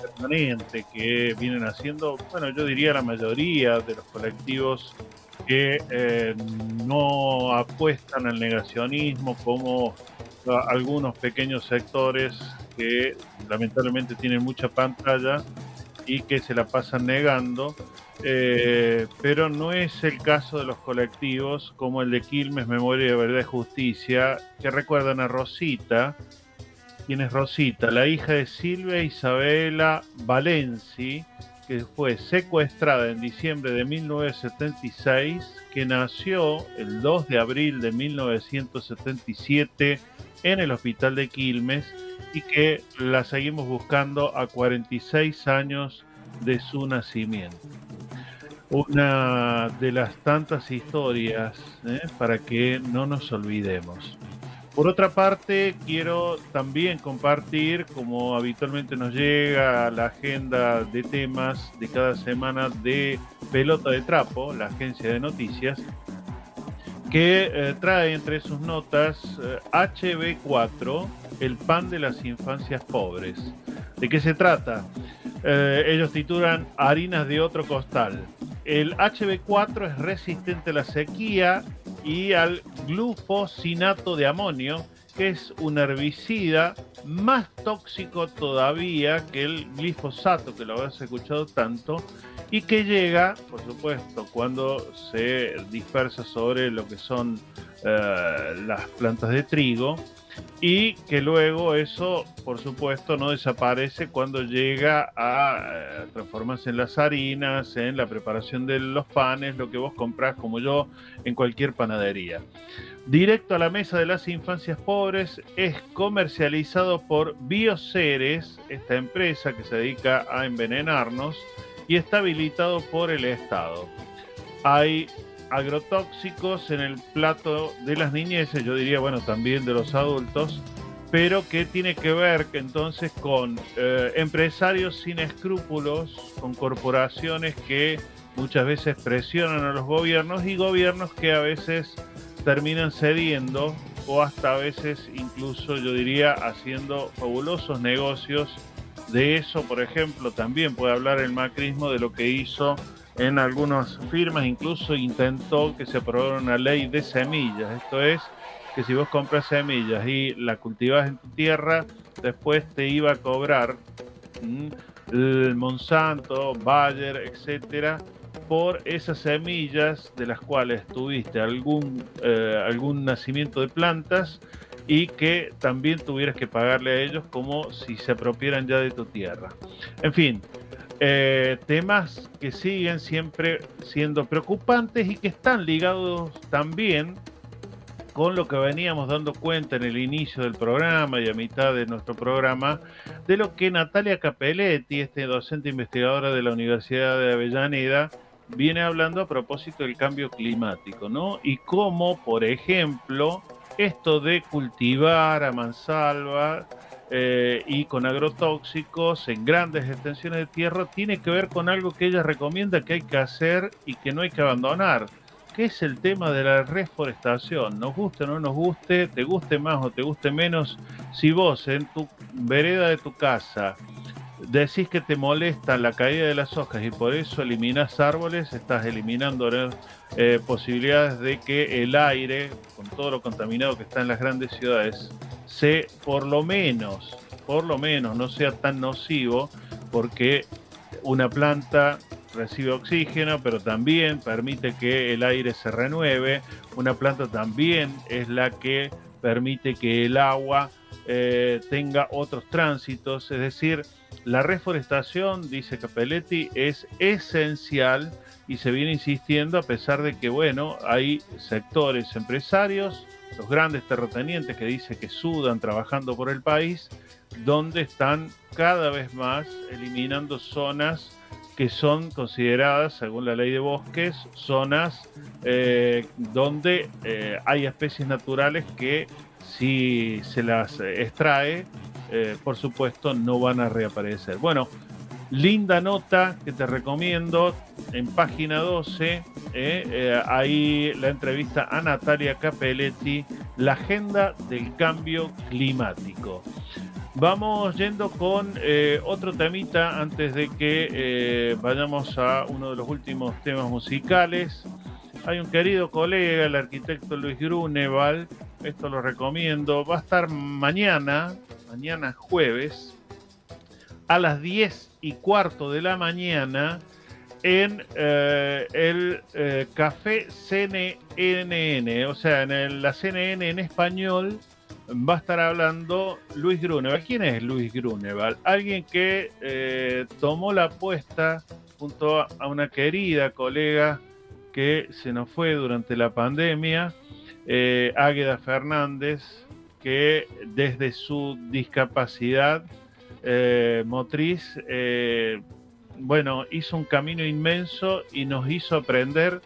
permanente que vienen haciendo, bueno, yo diría la mayoría de los colectivos que eh, no apuestan al negacionismo como algunos pequeños sectores que lamentablemente tienen mucha pantalla y que se la pasan negando, eh, pero no es el caso de los colectivos como el de Quilmes, Memoria de Verdad y Justicia, que recuerdan a Rosita, quien es Rosita, la hija de Silvia Isabela Valenci, que fue secuestrada en diciembre de 1976, que nació el 2 de abril de 1977 en el hospital de Quilmes y que la seguimos buscando a 46 años de su nacimiento. Una de las tantas historias ¿eh? para que no nos olvidemos. Por otra parte, quiero también compartir, como habitualmente nos llega la agenda de temas de cada semana de Pelota de Trapo, la agencia de noticias, que eh, trae entre sus notas HB4, el pan de las infancias pobres. ¿De qué se trata? ellos titulan Harinas de otro costal. El HB4 es resistente a la sequía y al glufosinato de amonio, que es un herbicida más tóxico todavía que el glifosato, que lo habéis escuchado tanto, y que llega, por supuesto, cuando se dispersa sobre lo que son eh, las plantas de trigo, y que luego eso, por supuesto, no desaparece cuando llega a eh, transformarse en las harinas, en la preparación de los panes, lo que vos comprás como yo en cualquier panadería. Directo a la mesa de las infancias pobres es comercializado por Bioceres, esta empresa que se dedica a envenenarnos, y está habilitado por el Estado. Hay agrotóxicos en el plato de las niñeces, yo diría, bueno, también de los adultos, pero que tiene que ver que entonces con eh, empresarios sin escrúpulos, con corporaciones que muchas veces presionan a los gobiernos y gobiernos que a veces terminan cediendo o hasta a veces incluso yo diría haciendo fabulosos negocios. De eso, por ejemplo, también puede hablar el macrismo de lo que hizo en algunas firmas incluso intentó que se aprobara una ley de semillas. Esto es que si vos compras semillas y la cultivas en tu tierra, después te iba a cobrar el Monsanto, Bayer, etcétera, por esas semillas de las cuales tuviste algún, eh, algún nacimiento de plantas y que también tuvieras que pagarle a ellos como si se apropiaran ya de tu tierra. En fin, eh, temas que siguen siempre siendo preocupantes y que están ligados también con lo que veníamos dando cuenta en el inicio del programa y a mitad de nuestro programa, de lo que Natalia Capelletti, este docente investigadora de la Universidad de Avellaneda, viene hablando a propósito del cambio climático, ¿no? Y cómo, por ejemplo, esto de cultivar a mansalva eh, y con agrotóxicos en grandes extensiones de tierra tiene que ver con algo que ella recomienda que hay que hacer y que no hay que abandonar, que es el tema de la reforestación. Nos guste o no nos guste, te guste más o te guste menos, si vos en tu vereda de tu casa decís que te molesta la caída de las hojas y por eso eliminas árboles, estás eliminando eh, posibilidades de que el aire, con todo lo contaminado que está en las grandes ciudades, se por lo menos, por lo menos no sea tan nocivo, porque una planta recibe oxígeno, pero también permite que el aire se renueve. Una planta también es la que permite que el agua eh, tenga otros tránsitos. Es decir, la reforestación, dice Capelletti, es esencial y se viene insistiendo a pesar de que, bueno, hay sectores empresarios los grandes terratenientes que dice que sudan trabajando por el país, donde están cada vez más eliminando zonas que son consideradas, según la ley de bosques, zonas eh, donde eh, hay especies naturales que si se las extrae, eh, por supuesto, no van a reaparecer. Bueno, Linda nota que te recomiendo en página 12. Eh, eh, ahí la entrevista a Natalia Capelletti, la agenda del cambio climático. Vamos yendo con eh, otro temita antes de que vayamos a uno de los últimos temas musicales. Hay un querido colega, el arquitecto Luis Gruneval, esto lo recomiendo, va a estar mañana, mañana jueves, a las 10 y cuarto de la mañana en eh, el eh, Café CNN, o sea, en la CNN en español va a estar hablando Luis Gruneval. ¿Quién es Luis Gruneval? Alguien que eh, tomó la apuesta junto a una querida colega que se nos fue durante la pandemia, Águeda Fernández, que desde su discapacidad eh, motriz, eh, bueno, hizo un camino inmenso y nos hizo aprender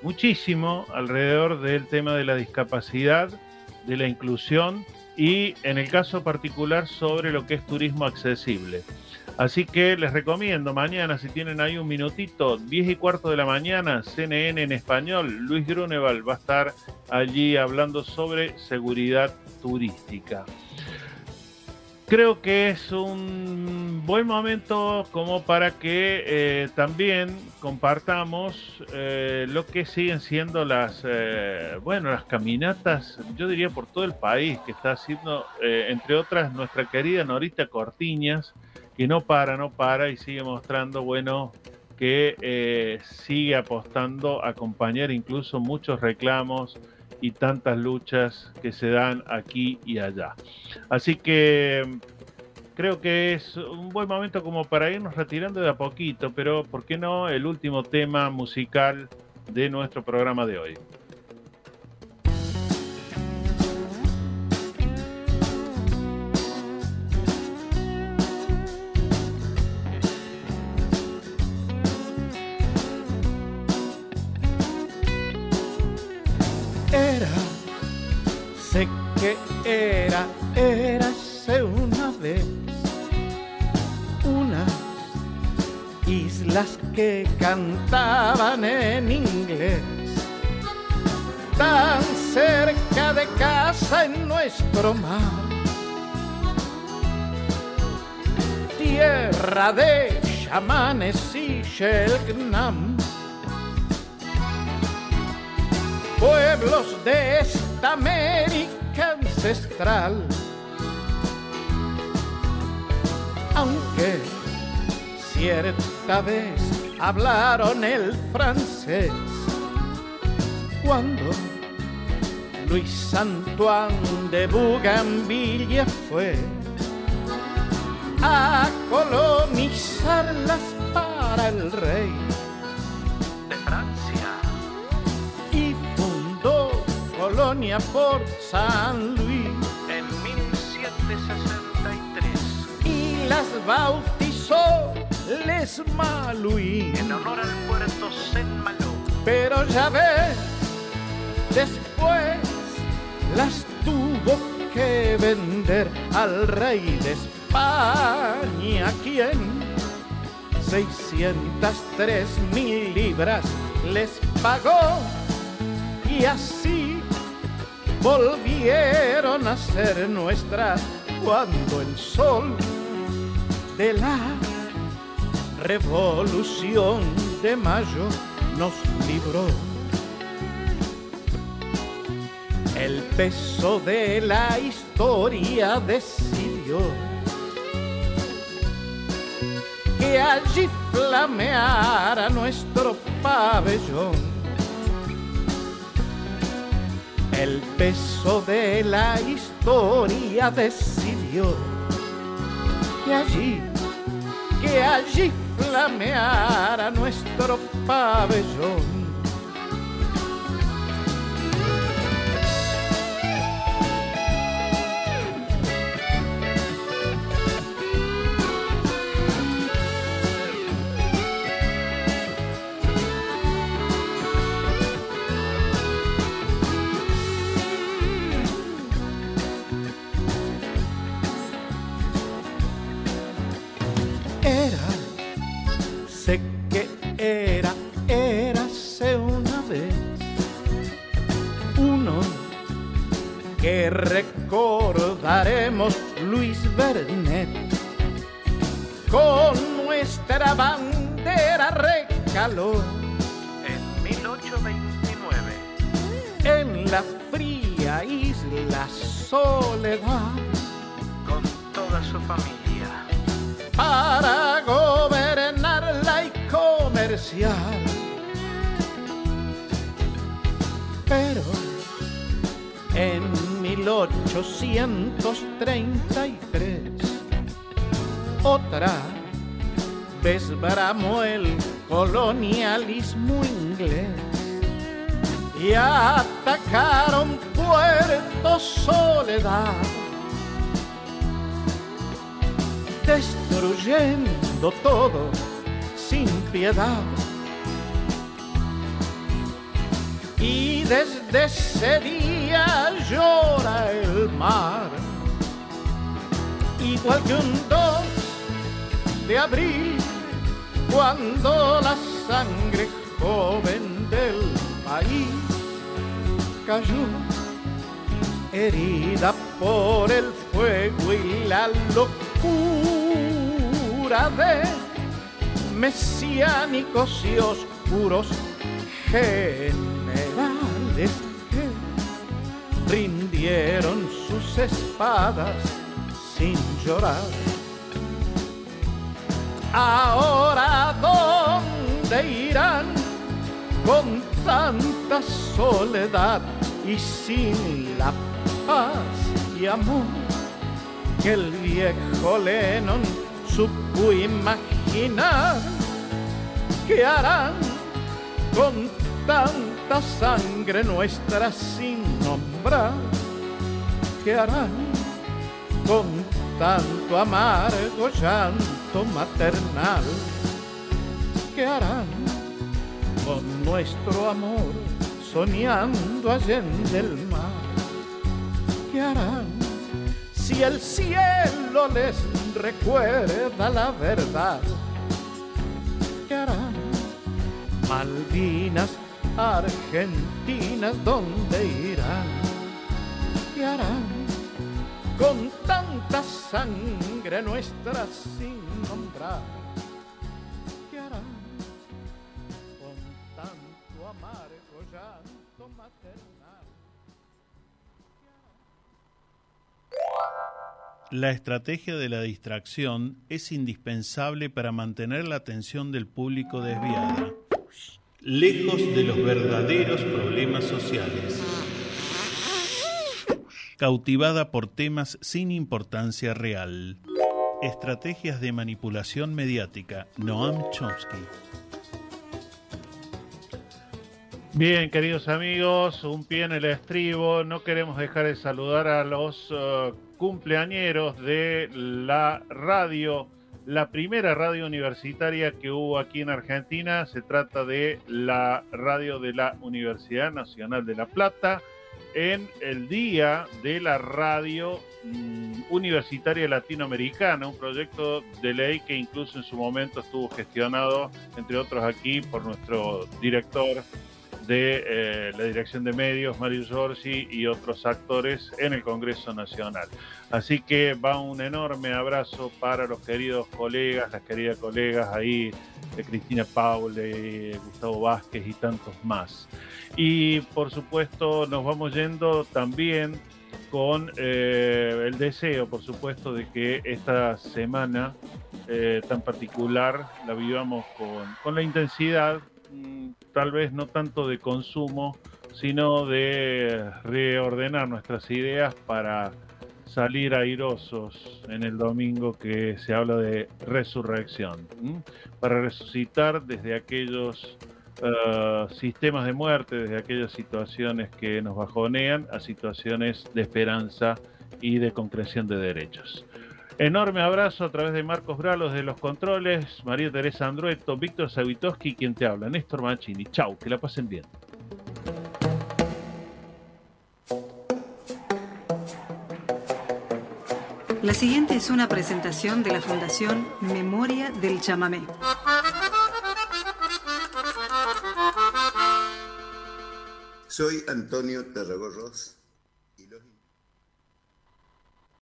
muchísimo alrededor del tema de la discapacidad, de la inclusión y en el caso particular sobre lo que es turismo accesible. Así que les recomiendo mañana, si tienen ahí un minutito, 10 y cuarto de la mañana, CNN en español, Luis Gruneval va a estar allí hablando sobre seguridad turística. Creo que es un buen momento como para que eh, también compartamos eh, lo que siguen siendo las, eh, bueno, las caminatas, yo diría por todo el país, que está haciendo, entre otras, nuestra querida Norita Cortiñas, que no para, no para y sigue mostrando, bueno, que sigue apostando a acompañar incluso muchos reclamos y tantas luchas que se dan aquí y allá. Así que creo que es un buen momento como para irnos retirando de a poquito, pero ¿por qué no el último tema musical de nuestro programa de hoy? Que era, érase una vez unas islas que cantaban en inglés, tan cerca de casa en nuestro mar. Tierra de chamanes y Shelgnam pueblos de esta América ancestral. Aunque cierta vez hablaron el francés, cuando Luis Antoine de Bougainville fue a colonizarlas para el rey Colonia por San Luis. En 1763 y las bautizó Les Malouis en honor al puerto Saint Malo. Pero ya ves, después las tuvo que vender al rey de España, quien 603 mil libras les pagó. Y así volvieron a ser nuestras cuando el sol de la revolución de mayo nos libró. El peso de la historia decidió que allí flameara nuestro pabellón. El peso de la historia decidió que allí, que allí flameara nuestro pabellón. Era, érase una vez uno que recordaremos Luis Bernet con nuestra bandera recaló en 1829 en la fría isla Soledad con toda su familia. para gobernarla y comerciar. Pero en 1833 otra vez bramó el colonialismo inglés y atacaron Puerto Soledad destruyendo todo sin piedad. Y desde ese día llora el mar, igual que un dos de abril, cuando la sangre joven del país cayó herida por el fuego y la locura de mesiánicos y oscuros generales que rindieron sus espadas sin llorar. Ahora, ¿dónde irán con tanta soledad y sin la paz y amor que el viejo Lennon supo imaginar? ¿Qué harán con tanta sangre nuestra sin nombrar? ¿Qué harán con tanto amargo llanto maternal? ¿Qué harán con nuestro amor soñando allende el mar? ¿Qué harán si el cielo les recuerda la verdad? Malvinas, Argentinas, ¿dónde irán? ¿Qué harán con tanta sangre nuestra sin nombrar? La estrategia de la distracción es indispensable para mantener la atención del público desviada, lejos de los verdaderos problemas sociales, cautivada por temas sin importancia real. Estrategias de manipulación mediática, Noam Chomsky. Bien, queridos amigos, un pie en el estribo. No queremos dejar de saludar a los uh, cumpleañeros de la radio, la primera radio universitaria que hubo aquí en Argentina. Se trata de la radio de la Universidad Nacional de La Plata en el Día de la Radio mm, Universitaria Latinoamericana, un proyecto de ley que incluso en su momento estuvo gestionado, entre otros aquí, por nuestro director de eh, la Dirección de Medios, Mario Giorgi, y otros actores en el Congreso Nacional. Así que va un enorme abrazo para los queridos colegas, las queridas colegas ahí, de Cristina Paule, Gustavo Vázquez y tantos más. Y por supuesto nos vamos yendo también con eh, el deseo, por supuesto, de que esta semana eh, tan particular la vivamos con, con la intensidad tal vez no tanto de consumo, sino de reordenar nuestras ideas para salir airosos en el domingo que se habla de resurrección, para resucitar desde aquellos uh, sistemas de muerte, desde aquellas situaciones que nos bajonean a situaciones de esperanza y de concreción de derechos. Enorme abrazo a través de Marcos Bralos de los controles, María Teresa Andrueto, Víctor Savitoski, quien te habla, Néstor Machini. Chau, que la pasen bien. La siguiente es una presentación de la Fundación Memoria del Chamamé. Soy Antonio Tarragorros